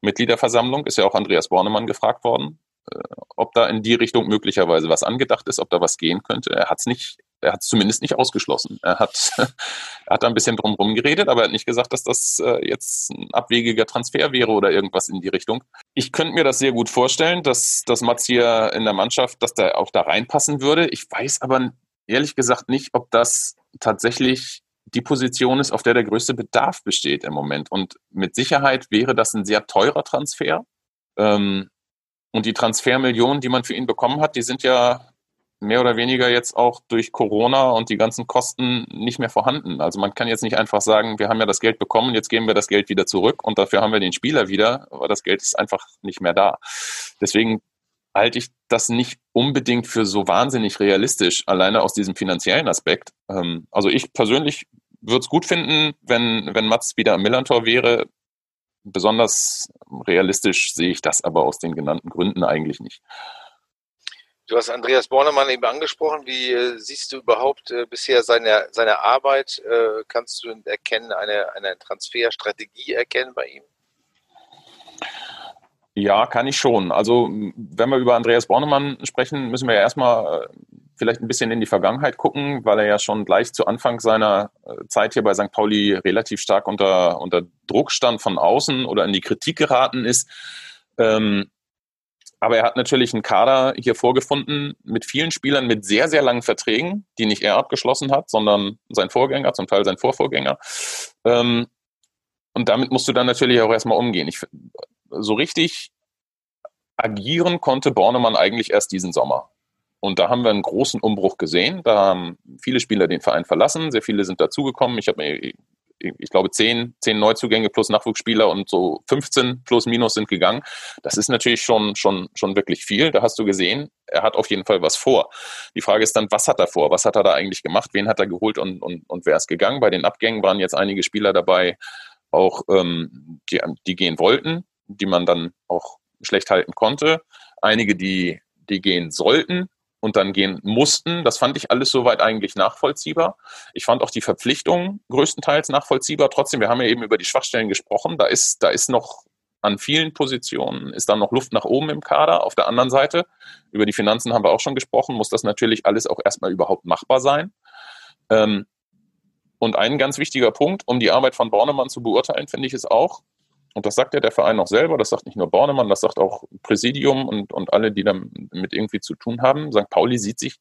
Mitgliederversammlung ist ja auch Andreas Bornemann gefragt worden, äh, ob da in die Richtung möglicherweise was angedacht ist, ob da was gehen könnte. Er hat es nicht er hat es zumindest nicht ausgeschlossen. Er hat, er hat da ein bisschen drumherum geredet, aber er hat nicht gesagt, dass das äh, jetzt ein abwegiger Transfer wäre oder irgendwas in die Richtung. Ich könnte mir das sehr gut vorstellen, dass, dass Mats hier in der Mannschaft, dass der auch da reinpassen würde. Ich weiß aber ehrlich gesagt nicht, ob das tatsächlich die Position ist, auf der der größte Bedarf besteht im Moment. Und mit Sicherheit wäre das ein sehr teurer Transfer. Ähm, und die Transfermillionen, die man für ihn bekommen hat, die sind ja mehr oder weniger jetzt auch durch Corona und die ganzen Kosten nicht mehr vorhanden. Also man kann jetzt nicht einfach sagen, wir haben ja das Geld bekommen, jetzt geben wir das Geld wieder zurück und dafür haben wir den Spieler wieder, aber das Geld ist einfach nicht mehr da. Deswegen halte ich das nicht unbedingt für so wahnsinnig realistisch, alleine aus diesem finanziellen Aspekt. Ähm, also ich persönlich würde es gut finden, wenn, wenn Mats wieder am Millantor wäre. Besonders realistisch sehe ich das aber aus den genannten Gründen eigentlich nicht. Du hast Andreas Bornemann eben angesprochen. Wie äh, siehst du überhaupt äh, bisher seine, seine Arbeit? Äh, kannst du erkennen, eine, eine Transferstrategie erkennen bei ihm? Ja, kann ich schon. Also, wenn wir über Andreas Bornemann sprechen, müssen wir ja erstmal äh, vielleicht ein bisschen in die Vergangenheit gucken, weil er ja schon gleich zu Anfang seiner äh, Zeit hier bei St. Pauli relativ stark unter, unter Druck stand von außen oder in die Kritik geraten ist. Ähm, aber er hat natürlich einen Kader hier vorgefunden mit vielen Spielern mit sehr, sehr langen Verträgen, die nicht er abgeschlossen hat, sondern sein Vorgänger, zum Teil sein Vorvorgänger. Ähm, und damit musst du dann natürlich auch erstmal umgehen. Ich, so richtig agieren konnte Bornemann eigentlich erst diesen Sommer. Und da haben wir einen großen Umbruch gesehen. Da haben viele Spieler den Verein verlassen, sehr viele sind dazugekommen. Ich habe mir, ich glaube, zehn, zehn Neuzugänge plus Nachwuchsspieler und so 15 plus minus sind gegangen. Das ist natürlich schon, schon, schon wirklich viel. Da hast du gesehen, er hat auf jeden Fall was vor. Die Frage ist dann, was hat er vor? Was hat er da eigentlich gemacht? Wen hat er geholt und, und, und wer ist gegangen? Bei den Abgängen waren jetzt einige Spieler dabei, auch ähm, die, die gehen wollten, die man dann auch schlecht halten konnte. Einige, die, die gehen sollten und dann gehen mussten. Das fand ich alles soweit eigentlich nachvollziehbar. Ich fand auch die Verpflichtungen größtenteils nachvollziehbar. Trotzdem, wir haben ja eben über die Schwachstellen gesprochen. Da ist, da ist noch an vielen Positionen ist dann noch Luft nach oben im Kader. Auf der anderen Seite, über die Finanzen haben wir auch schon gesprochen, muss das natürlich alles auch erstmal überhaupt machbar sein. Ähm, und ein ganz wichtiger Punkt, um die Arbeit von Bornemann zu beurteilen, finde ich, ist auch, und das sagt ja der Verein auch selber, das sagt nicht nur Bornemann, das sagt auch Präsidium und, und alle, die damit irgendwie zu tun haben. St. Pauli sieht sich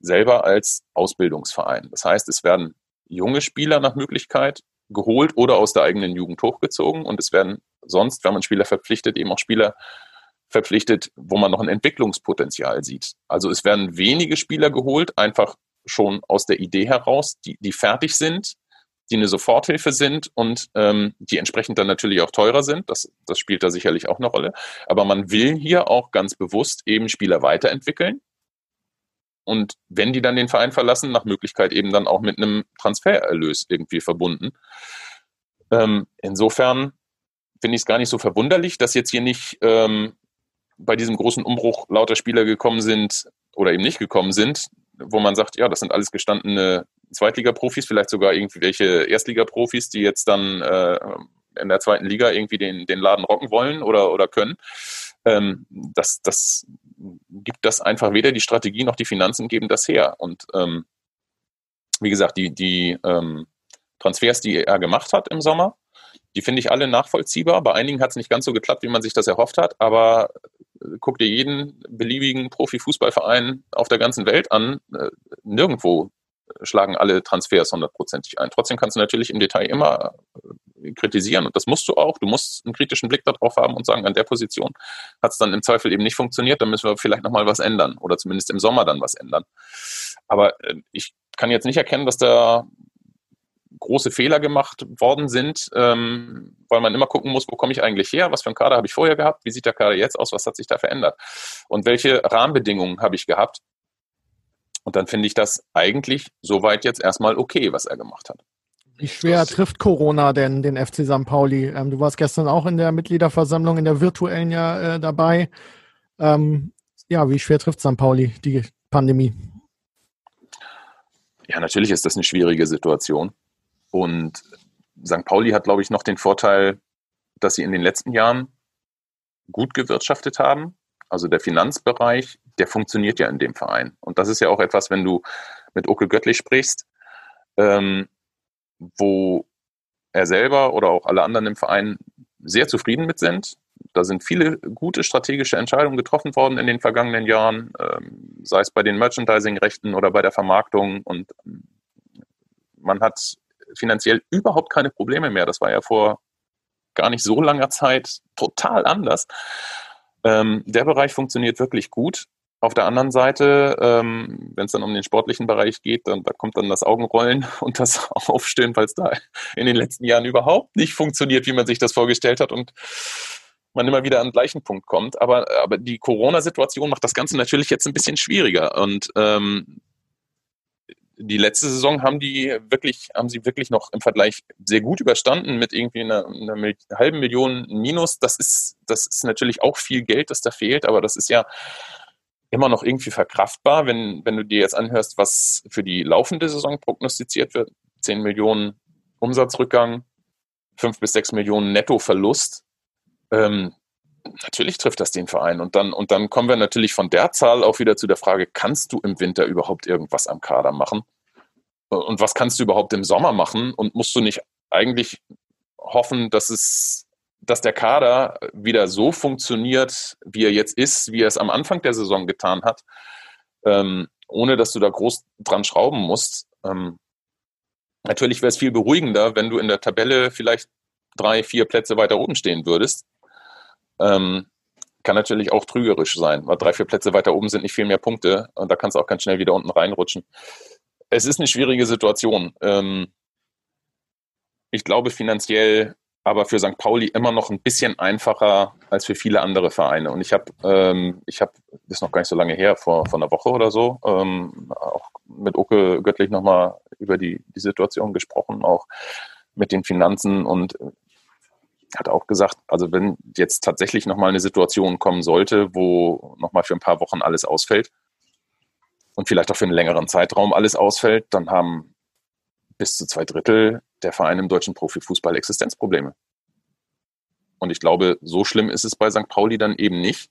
selber als Ausbildungsverein. Das heißt, es werden junge Spieler nach Möglichkeit geholt oder aus der eigenen Jugend hochgezogen und es werden sonst, wenn man Spieler verpflichtet, eben auch Spieler verpflichtet, wo man noch ein Entwicklungspotenzial sieht. Also es werden wenige Spieler geholt, einfach schon aus der Idee heraus, die, die fertig sind, die eine Soforthilfe sind und ähm, die entsprechend dann natürlich auch teurer sind. Das, das spielt da sicherlich auch eine Rolle. Aber man will hier auch ganz bewusst eben Spieler weiterentwickeln. Und wenn die dann den Verein verlassen, nach Möglichkeit eben dann auch mit einem Transfererlös irgendwie verbunden. Ähm, insofern finde ich es gar nicht so verwunderlich, dass jetzt hier nicht ähm, bei diesem großen Umbruch lauter Spieler gekommen sind oder eben nicht gekommen sind, wo man sagt, ja, das sind alles gestandene Zweitliga-Profis, vielleicht sogar irgendwelche Erstliga-Profis, die jetzt dann äh, in der zweiten Liga irgendwie den, den Laden rocken wollen oder, oder können. Ähm, das, das gibt das einfach weder die Strategie noch die Finanzen geben das her. Und ähm, wie gesagt, die, die ähm, Transfers, die er gemacht hat im Sommer, die finde ich alle nachvollziehbar. Bei einigen hat es nicht ganz so geklappt, wie man sich das erhofft hat, aber äh, guck dir jeden beliebigen Profifußballverein auf der ganzen Welt an. Äh, nirgendwo schlagen alle Transfers hundertprozentig ein. Trotzdem kannst du natürlich im Detail immer äh, kritisieren und das musst du auch. Du musst einen kritischen Blick darauf haben und sagen, an der Position hat es dann im Zweifel eben nicht funktioniert, dann müssen wir vielleicht nochmal was ändern oder zumindest im Sommer dann was ändern. Aber ich kann jetzt nicht erkennen, dass da große Fehler gemacht worden sind, ähm, weil man immer gucken muss, wo komme ich eigentlich her, was für einen Kader habe ich vorher gehabt, wie sieht der Kader jetzt aus, was hat sich da verändert und welche Rahmenbedingungen habe ich gehabt. Und dann finde ich das eigentlich soweit jetzt erstmal okay, was er gemacht hat. Wie schwer trifft Corona denn den FC St. Pauli? Ähm, du warst gestern auch in der Mitgliederversammlung, in der virtuellen ja äh, dabei. Ähm, ja, wie schwer trifft St. Pauli die Pandemie? Ja, natürlich ist das eine schwierige Situation. Und St. Pauli hat, glaube ich, noch den Vorteil, dass sie in den letzten Jahren gut gewirtschaftet haben. Also der Finanzbereich, der funktioniert ja in dem Verein. Und das ist ja auch etwas, wenn du mit Oke Göttlich sprichst, ähm, wo er selber oder auch alle anderen im Verein sehr zufrieden mit sind. Da sind viele gute strategische Entscheidungen getroffen worden in den vergangenen Jahren, ähm, sei es bei den Merchandising-Rechten oder bei der Vermarktung. Und man hat finanziell überhaupt keine Probleme mehr. Das war ja vor gar nicht so langer Zeit total anders. Ähm, der Bereich funktioniert wirklich gut. Auf der anderen Seite, ähm, wenn es dann um den sportlichen Bereich geht, dann da kommt dann das Augenrollen und das Aufstehen, weil es da in den letzten Jahren überhaupt nicht funktioniert, wie man sich das vorgestellt hat und man immer wieder an den gleichen Punkt kommt. Aber, aber die Corona-Situation macht das Ganze natürlich jetzt ein bisschen schwieriger. Und ähm, die letzte Saison haben die wirklich, haben sie wirklich noch im Vergleich sehr gut überstanden mit irgendwie einer, einer halben Million Minus. Das ist, das ist natürlich auch viel Geld, das da fehlt, aber das ist ja immer noch irgendwie verkraftbar, wenn, wenn du dir jetzt anhörst, was für die laufende Saison prognostiziert wird. 10 Millionen Umsatzrückgang, 5 bis 6 Millionen Nettoverlust. Ähm, Natürlich trifft das den Verein. Und dann, und dann kommen wir natürlich von der Zahl auch wieder zu der Frage, kannst du im Winter überhaupt irgendwas am Kader machen? Und was kannst du überhaupt im Sommer machen? Und musst du nicht eigentlich hoffen, dass es, dass der Kader wieder so funktioniert, wie er jetzt ist, wie er es am Anfang der Saison getan hat, ähm, ohne dass du da groß dran schrauben musst. Ähm, natürlich wäre es viel beruhigender, wenn du in der Tabelle vielleicht drei, vier Plätze weiter oben stehen würdest. Ähm, kann natürlich auch trügerisch sein, weil drei, vier Plätze weiter oben sind nicht viel mehr Punkte und da kannst du auch ganz schnell wieder unten reinrutschen. Es ist eine schwierige Situation. Ähm, ich glaube finanziell aber für St. Pauli immer noch ein bisschen einfacher als für viele andere Vereine. Und ich habe, ähm, ich habe, das ist noch gar nicht so lange her, vor, vor einer Woche oder so, ähm, auch mit Oke Göttlich nochmal über die, die Situation gesprochen, auch mit den Finanzen und hat auch gesagt, also wenn jetzt tatsächlich nochmal eine Situation kommen sollte, wo nochmal für ein paar Wochen alles ausfällt und vielleicht auch für einen längeren Zeitraum alles ausfällt, dann haben bis zu zwei Drittel der Vereine im deutschen Profifußball Existenzprobleme. Und ich glaube, so schlimm ist es bei St. Pauli dann eben nicht.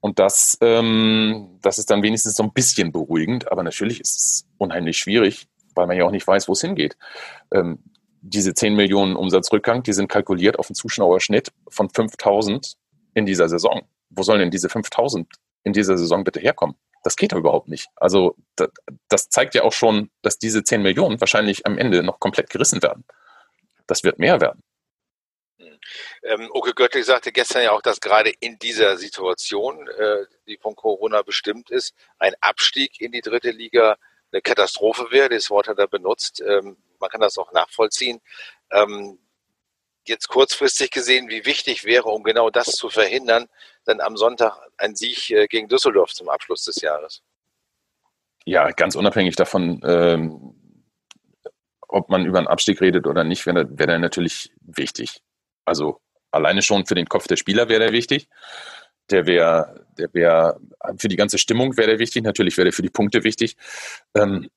Und das, ähm, das ist dann wenigstens so ein bisschen beruhigend, aber natürlich ist es unheimlich schwierig, weil man ja auch nicht weiß, wo es hingeht. Ähm, diese 10 Millionen Umsatzrückgang, die sind kalkuliert auf einen Zuschauerschnitt von 5000 in dieser Saison. Wo sollen denn diese 5000 in dieser Saison bitte herkommen? Das geht doch überhaupt nicht. Also das, das zeigt ja auch schon, dass diese 10 Millionen wahrscheinlich am Ende noch komplett gerissen werden. Das wird mehr werden. Ähm, Oke Göttlich sagte gestern ja auch, dass gerade in dieser Situation, äh, die von Corona bestimmt ist, ein Abstieg in die dritte Liga eine Katastrophe wäre. Das Wort hat er benutzt. Ähm, man kann das auch nachvollziehen. Ähm, jetzt kurzfristig gesehen, wie wichtig wäre, um genau das zu verhindern, dann am Sonntag ein Sieg äh, gegen Düsseldorf zum Abschluss des Jahres? Ja, ganz unabhängig davon, ähm, ob man über einen Abstieg redet oder nicht, wäre wär der natürlich wichtig. Also alleine schon für den Kopf der Spieler wäre der wichtig. Der wäre, der wäre für die ganze Stimmung wäre der wichtig. Natürlich wäre der für die Punkte wichtig. Ähm,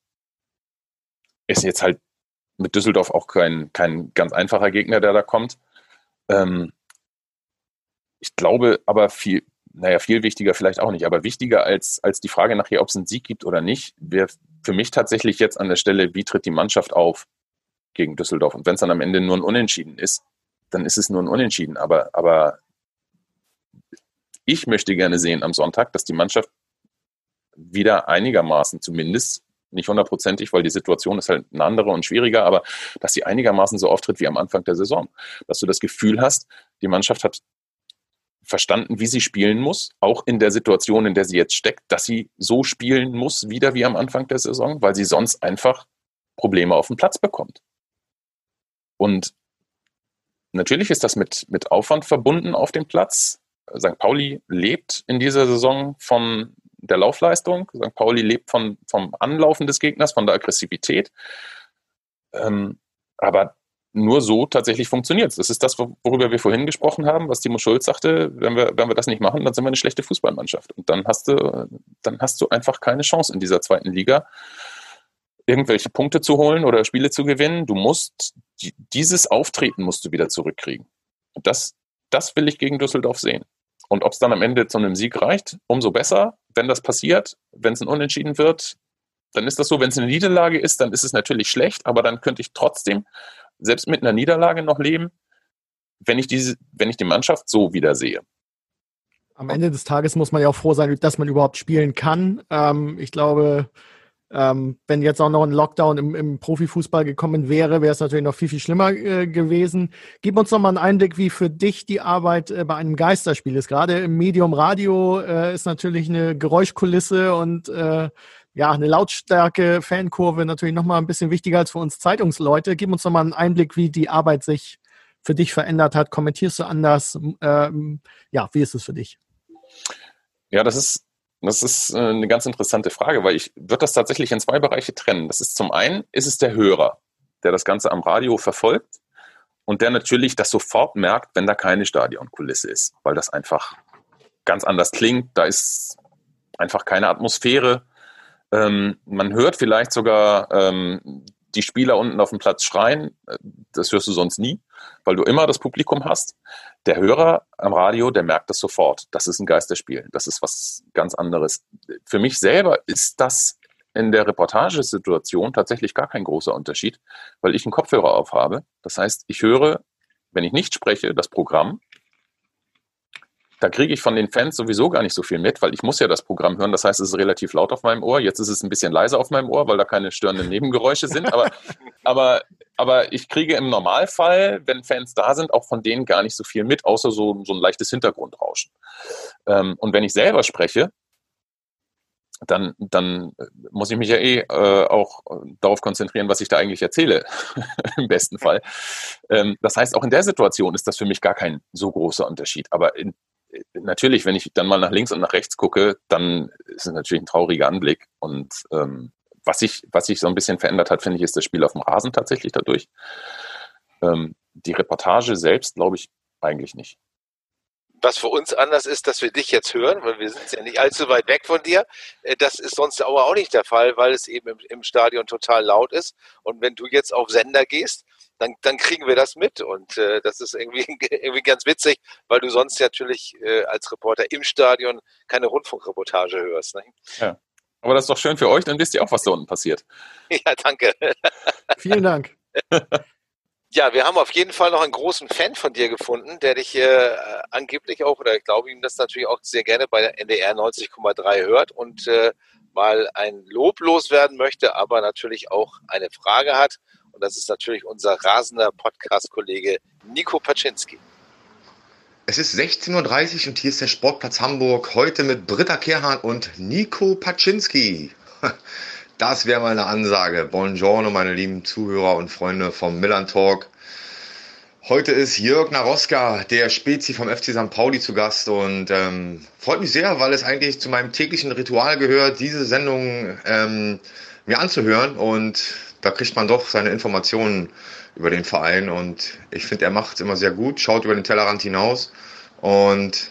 ist jetzt halt mit Düsseldorf auch kein, kein ganz einfacher Gegner, der da kommt. Ähm, ich glaube aber viel, naja, viel wichtiger vielleicht auch nicht, aber wichtiger als, als die Frage nachher, ob es einen Sieg gibt oder nicht, wäre für mich tatsächlich jetzt an der Stelle, wie tritt die Mannschaft auf gegen Düsseldorf? Und wenn es dann am Ende nur ein Unentschieden ist, dann ist es nur ein Unentschieden. Aber, aber ich möchte gerne sehen am Sonntag, dass die Mannschaft wieder einigermaßen zumindest nicht hundertprozentig, weil die Situation ist halt eine andere und schwieriger, aber dass sie einigermaßen so auftritt wie am Anfang der Saison. Dass du das Gefühl hast, die Mannschaft hat verstanden, wie sie spielen muss, auch in der Situation, in der sie jetzt steckt, dass sie so spielen muss, wieder wie am Anfang der Saison, weil sie sonst einfach Probleme auf dem Platz bekommt. Und natürlich ist das mit, mit Aufwand verbunden auf dem Platz. St. Pauli lebt in dieser Saison von der Laufleistung. St. Pauli lebt von, vom Anlaufen des Gegners, von der Aggressivität. Ähm, aber nur so tatsächlich funktioniert es. Das ist das, worüber wir vorhin gesprochen haben, was Timo Schulz sagte, wenn wir, wenn wir das nicht machen, dann sind wir eine schlechte Fußballmannschaft. Und dann hast du, dann hast du einfach keine Chance in dieser zweiten Liga, irgendwelche Punkte zu holen oder Spiele zu gewinnen. Du musst, dieses Auftreten musst du wieder zurückkriegen. Und das, das will ich gegen Düsseldorf sehen. Und ob es dann am Ende zu einem Sieg reicht, umso besser. Wenn das passiert, wenn es ein Unentschieden wird, dann ist das so. Wenn es eine Niederlage ist, dann ist es natürlich schlecht, aber dann könnte ich trotzdem, selbst mit einer Niederlage noch leben, wenn ich diese, wenn ich die Mannschaft so wieder sehe. Am Ende des Tages muss man ja auch froh sein, dass man überhaupt spielen kann. Ähm, ich glaube, ähm, wenn jetzt auch noch ein Lockdown im, im Profifußball gekommen wäre, wäre es natürlich noch viel, viel schlimmer äh, gewesen. Gib uns noch mal einen Einblick, wie für dich die Arbeit äh, bei einem Geisterspiel ist. Gerade im Medium Radio äh, ist natürlich eine Geräuschkulisse und äh, ja, eine Lautstärke, Fankurve natürlich noch mal ein bisschen wichtiger als für uns Zeitungsleute. Gib uns noch mal einen Einblick, wie die Arbeit sich für dich verändert hat. Kommentierst du anders? Ähm, ja, wie ist es für dich? Ja, das ist das ist äh, eine ganz interessante Frage, weil ich würde das tatsächlich in zwei Bereiche trennen. Das ist zum einen, ist es der Hörer, der das Ganze am Radio verfolgt und der natürlich das sofort merkt, wenn da keine Stadionkulisse ist, weil das einfach ganz anders klingt. Da ist einfach keine Atmosphäre. Ähm, man hört vielleicht sogar ähm, die Spieler unten auf dem Platz schreien, äh, das hörst du sonst nie, weil du immer das Publikum hast. Der Hörer am Radio, der merkt das sofort. Das ist ein Geisterspiel. Das ist was ganz anderes. Für mich selber ist das in der Reportagesituation tatsächlich gar kein großer Unterschied, weil ich einen Kopfhörer aufhabe. Das heißt, ich höre, wenn ich nicht spreche, das Programm da kriege ich von den Fans sowieso gar nicht so viel mit, weil ich muss ja das Programm hören. Das heißt, es ist relativ laut auf meinem Ohr. Jetzt ist es ein bisschen leiser auf meinem Ohr, weil da keine störenden Nebengeräusche sind. Aber, aber, aber ich kriege im Normalfall, wenn Fans da sind, auch von denen gar nicht so viel mit, außer so, so ein leichtes Hintergrundrauschen. Ähm, und wenn ich selber spreche, dann, dann muss ich mich ja eh äh, auch darauf konzentrieren, was ich da eigentlich erzähle, im besten Fall. Ähm, das heißt, auch in der Situation ist das für mich gar kein so großer Unterschied. Aber in natürlich, wenn ich dann mal nach links und nach rechts gucke, dann ist es natürlich ein trauriger Anblick. Und ähm, was sich was sich so ein bisschen verändert hat, finde ich, ist das Spiel auf dem Rasen tatsächlich dadurch. Ähm, die Reportage selbst glaube ich eigentlich nicht. Was für uns anders ist, dass wir dich jetzt hören, weil wir sind ja nicht allzu weit weg von dir. Äh, das ist sonst aber auch nicht der Fall, weil es eben im, im Stadion total laut ist. Und wenn du jetzt auf Sender gehst, dann, dann kriegen wir das mit. Und äh, das ist irgendwie, irgendwie ganz witzig, weil du sonst natürlich äh, als Reporter im Stadion keine Rundfunkreportage hörst. Ne? Ja. Aber das ist doch schön für euch, dann wisst ihr auch, was da unten passiert. Ja, danke. Vielen Dank. Ja, wir haben auf jeden Fall noch einen großen Fan von dir gefunden, der dich äh, angeblich auch, oder ich glaube ihm das natürlich auch sehr gerne bei der NDR 90,3 hört und äh, mal ein Lob loswerden möchte, aber natürlich auch eine Frage hat. Und das ist natürlich unser rasender Podcast-Kollege Nico Paczynski. Es ist 16.30 Uhr und hier ist der Sportplatz Hamburg. Heute mit Britta Kehrhahn und Nico Paczynski. Das wäre mal eine Ansage. Buongiorno, meine lieben Zuhörer und Freunde vom Milan Talk. Heute ist Jörg Naroska, der Spezi vom FC St. Pauli, zu Gast und ähm, freut mich sehr, weil es eigentlich zu meinem täglichen Ritual gehört, diese Sendung ähm, mir anzuhören und da kriegt man doch seine Informationen über den Verein und ich finde, er macht es immer sehr gut, schaut über den Tellerrand hinaus und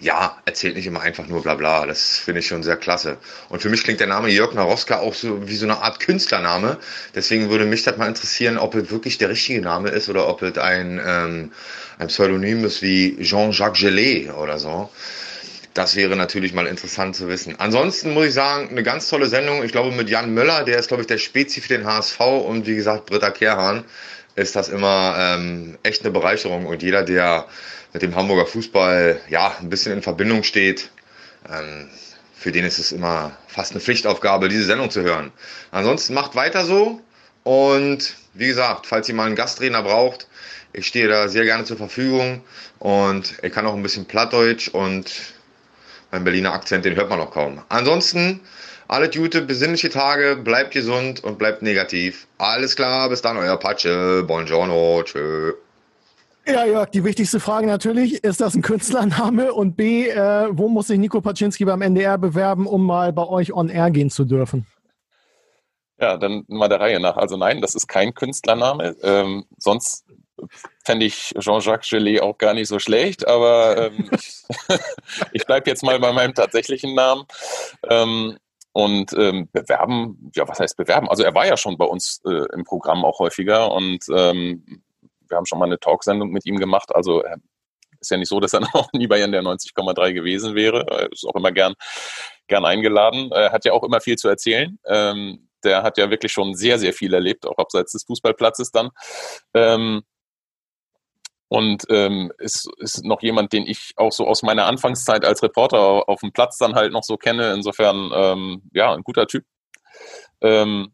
ja, erzählt nicht immer einfach nur bla bla. Das finde ich schon sehr klasse. Und für mich klingt der Name Jörg Naroska auch so wie so eine Art Künstlername. Deswegen würde mich das mal interessieren, ob es wirklich der richtige Name ist oder ob es ein, ähm, ein Pseudonym ist wie Jean-Jacques Gelet oder so. Das wäre natürlich mal interessant zu wissen. Ansonsten muss ich sagen, eine ganz tolle Sendung. Ich glaube mit Jan Möller, der ist, glaube ich, der Spezi für den HSV und wie gesagt, Britta Kehrhahn ist das immer ähm, echt eine Bereicherung. Und jeder, der mit dem Hamburger Fußball ja ein bisschen in Verbindung steht, ähm, für den ist es immer fast eine Pflichtaufgabe, diese Sendung zu hören. Ansonsten macht weiter so. Und wie gesagt, falls ihr mal einen Gasttrainer braucht, ich stehe da sehr gerne zur Verfügung und ich kann auch ein bisschen Plattdeutsch und mein Berliner Akzent, den hört man noch kaum. Ansonsten, alle Gute, besinnliche Tage, bleibt gesund und bleibt negativ. Alles klar, bis dann, euer Patsche. Buongiorno, tschö. Ja, Jörg, die wichtigste Frage natürlich, ist das ein Künstlername? Und B, äh, wo muss sich Nico Paczynski beim NDR bewerben, um mal bei euch on air gehen zu dürfen? Ja, dann mal der Reihe nach. Also nein, das ist kein Künstlername. Ähm, sonst fände ich Jean-Jacques Gelet auch gar nicht so schlecht, aber ähm, ich, bleibe jetzt mal bei meinem tatsächlichen Namen. Ähm, und ähm, bewerben, ja, was heißt bewerben? Also er war ja schon bei uns äh, im Programm auch häufiger und ähm, wir haben schon mal eine Talksendung mit ihm gemacht. Also er ist ja nicht so, dass er noch nie bei der 90,3 gewesen wäre. Er ist auch immer gern, gern eingeladen. Er hat ja auch immer viel zu erzählen. Ähm, der hat ja wirklich schon sehr, sehr viel erlebt, auch abseits des Fußballplatzes dann. Und ähm, ist, ist noch jemand, den ich auch so aus meiner Anfangszeit als Reporter auf dem Platz dann halt noch so kenne. Insofern, ähm, ja, ein guter Typ. Ähm,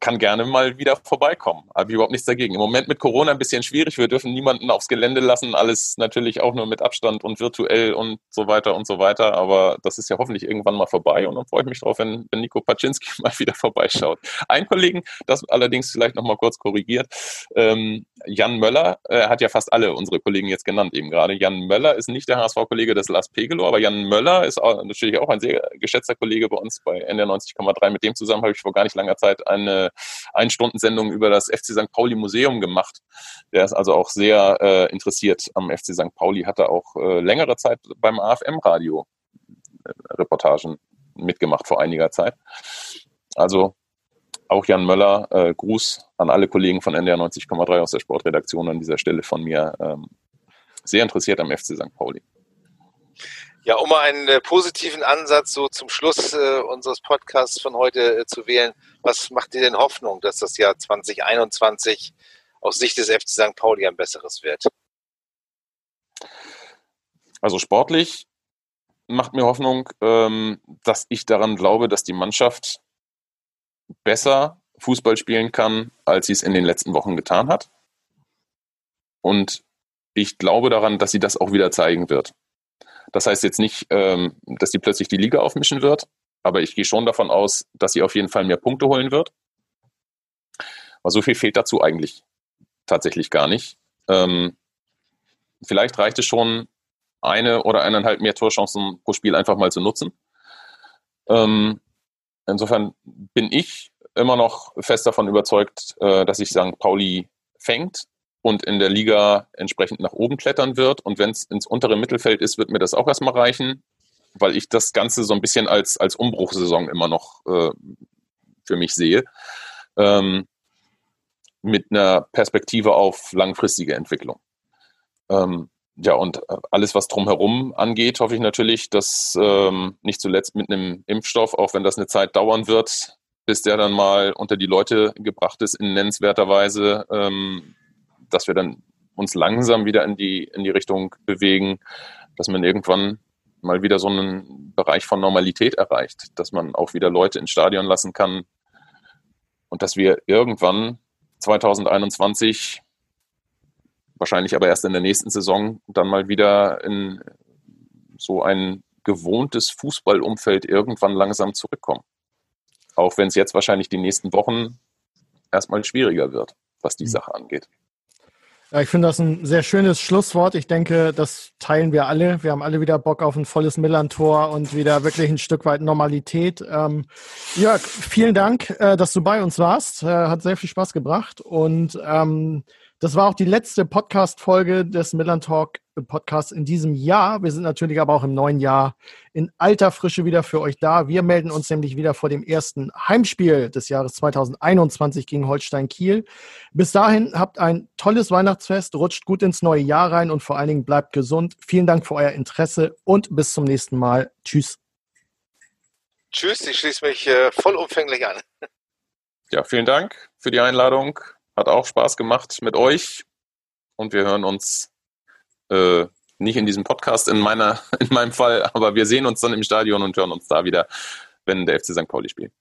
kann gerne mal wieder vorbeikommen. Habe ich überhaupt nichts dagegen. Im Moment mit Corona ein bisschen schwierig. Wir dürfen niemanden aufs Gelände lassen. Alles natürlich auch nur mit Abstand und virtuell und so weiter und so weiter. Aber das ist ja hoffentlich irgendwann mal vorbei. Und dann freue ich mich drauf, wenn, wenn Nico Paczynski mal wieder vorbeischaut. Ein Kollegen, das allerdings vielleicht noch mal kurz korrigiert, ähm, Jan Möller, äh, hat ja fast alle unsere Kollegen jetzt genannt eben gerade. Jan Möller ist nicht der HSV-Kollege des Lars Pegelow, aber Jan Möller ist auch, natürlich auch ein sehr geschätzter Kollege bei uns bei NDR 90,3. Mit dem zusammen habe ich vor gar nicht langer Zeit eine eine Einstundensendung über das FC St. Pauli Museum gemacht. Der ist also auch sehr äh, interessiert am FC St. Pauli, hatte auch äh, längere Zeit beim AFM-Radio äh, Reportagen mitgemacht vor einiger Zeit. Also auch Jan Möller, äh, Gruß an alle Kollegen von NDR 90,3 aus der Sportredaktion an dieser Stelle von mir. Ähm, sehr interessiert am FC St. Pauli. Ja, um mal einen äh, positiven Ansatz so zum Schluss äh, unseres Podcasts von heute äh, zu wählen, was macht dir denn Hoffnung, dass das Jahr 2021 aus Sicht des FC St. Pauli ein besseres wird? Also sportlich macht mir Hoffnung, ähm, dass ich daran glaube, dass die Mannschaft besser Fußball spielen kann, als sie es in den letzten Wochen getan hat. Und ich glaube daran, dass sie das auch wieder zeigen wird. Das heißt jetzt nicht, ähm, dass sie plötzlich die Liga aufmischen wird, aber ich gehe schon davon aus, dass sie auf jeden Fall mehr Punkte holen wird. Aber so viel fehlt dazu eigentlich tatsächlich gar nicht. Ähm, vielleicht reicht es schon, eine oder eineinhalb mehr Torchancen pro Spiel einfach mal zu nutzen. Ähm, insofern bin ich immer noch fest davon überzeugt, äh, dass sich St. Pauli fängt und in der Liga entsprechend nach oben klettern wird. Und wenn es ins untere Mittelfeld ist, wird mir das auch erstmal reichen, weil ich das Ganze so ein bisschen als, als Umbruchsaison immer noch äh, für mich sehe. Ähm, mit einer Perspektive auf langfristige Entwicklung. Ähm, ja, und äh, alles, was drumherum angeht, hoffe ich natürlich, dass ähm, nicht zuletzt mit einem Impfstoff, auch wenn das eine Zeit dauern wird, bis der dann mal unter die Leute gebracht ist in nennenswerter Weise, ähm, dass wir dann uns langsam wieder in die, in die Richtung bewegen, dass man irgendwann mal wieder so einen Bereich von Normalität erreicht, dass man auch wieder Leute ins Stadion lassen kann und dass wir irgendwann 2021, wahrscheinlich aber erst in der nächsten Saison, dann mal wieder in so ein gewohntes Fußballumfeld irgendwann langsam zurückkommen. Auch wenn es jetzt wahrscheinlich die nächsten Wochen erstmal schwieriger wird, was die mhm. Sache angeht. Ja, ich finde das ein sehr schönes Schlusswort. Ich denke, das teilen wir alle. Wir haben alle wieder Bock auf ein volles Millantor und wieder wirklich ein Stück weit Normalität. Ähm, Jörg, vielen Dank, äh, dass du bei uns warst. Äh, hat sehr viel Spaß gebracht und ähm, das war auch die letzte Podcast-Folge des Milan Talk Podcasts in diesem Jahr. Wir sind natürlich aber auch im neuen Jahr in alter Frische wieder für euch da. Wir melden uns nämlich wieder vor dem ersten Heimspiel des Jahres 2021 gegen Holstein Kiel. Bis dahin habt ein tolles Weihnachtsfest, rutscht gut ins neue Jahr rein und vor allen Dingen bleibt gesund. Vielen Dank für euer Interesse und bis zum nächsten Mal. Tschüss. Tschüss, ich schließe mich äh, vollumfänglich an. Ja, vielen Dank für die Einladung. Hat auch Spaß gemacht mit euch. Und wir hören uns äh, nicht in diesem Podcast in meiner, in meinem Fall, aber wir sehen uns dann im Stadion und hören uns da wieder, wenn der FC St. Pauli spielt.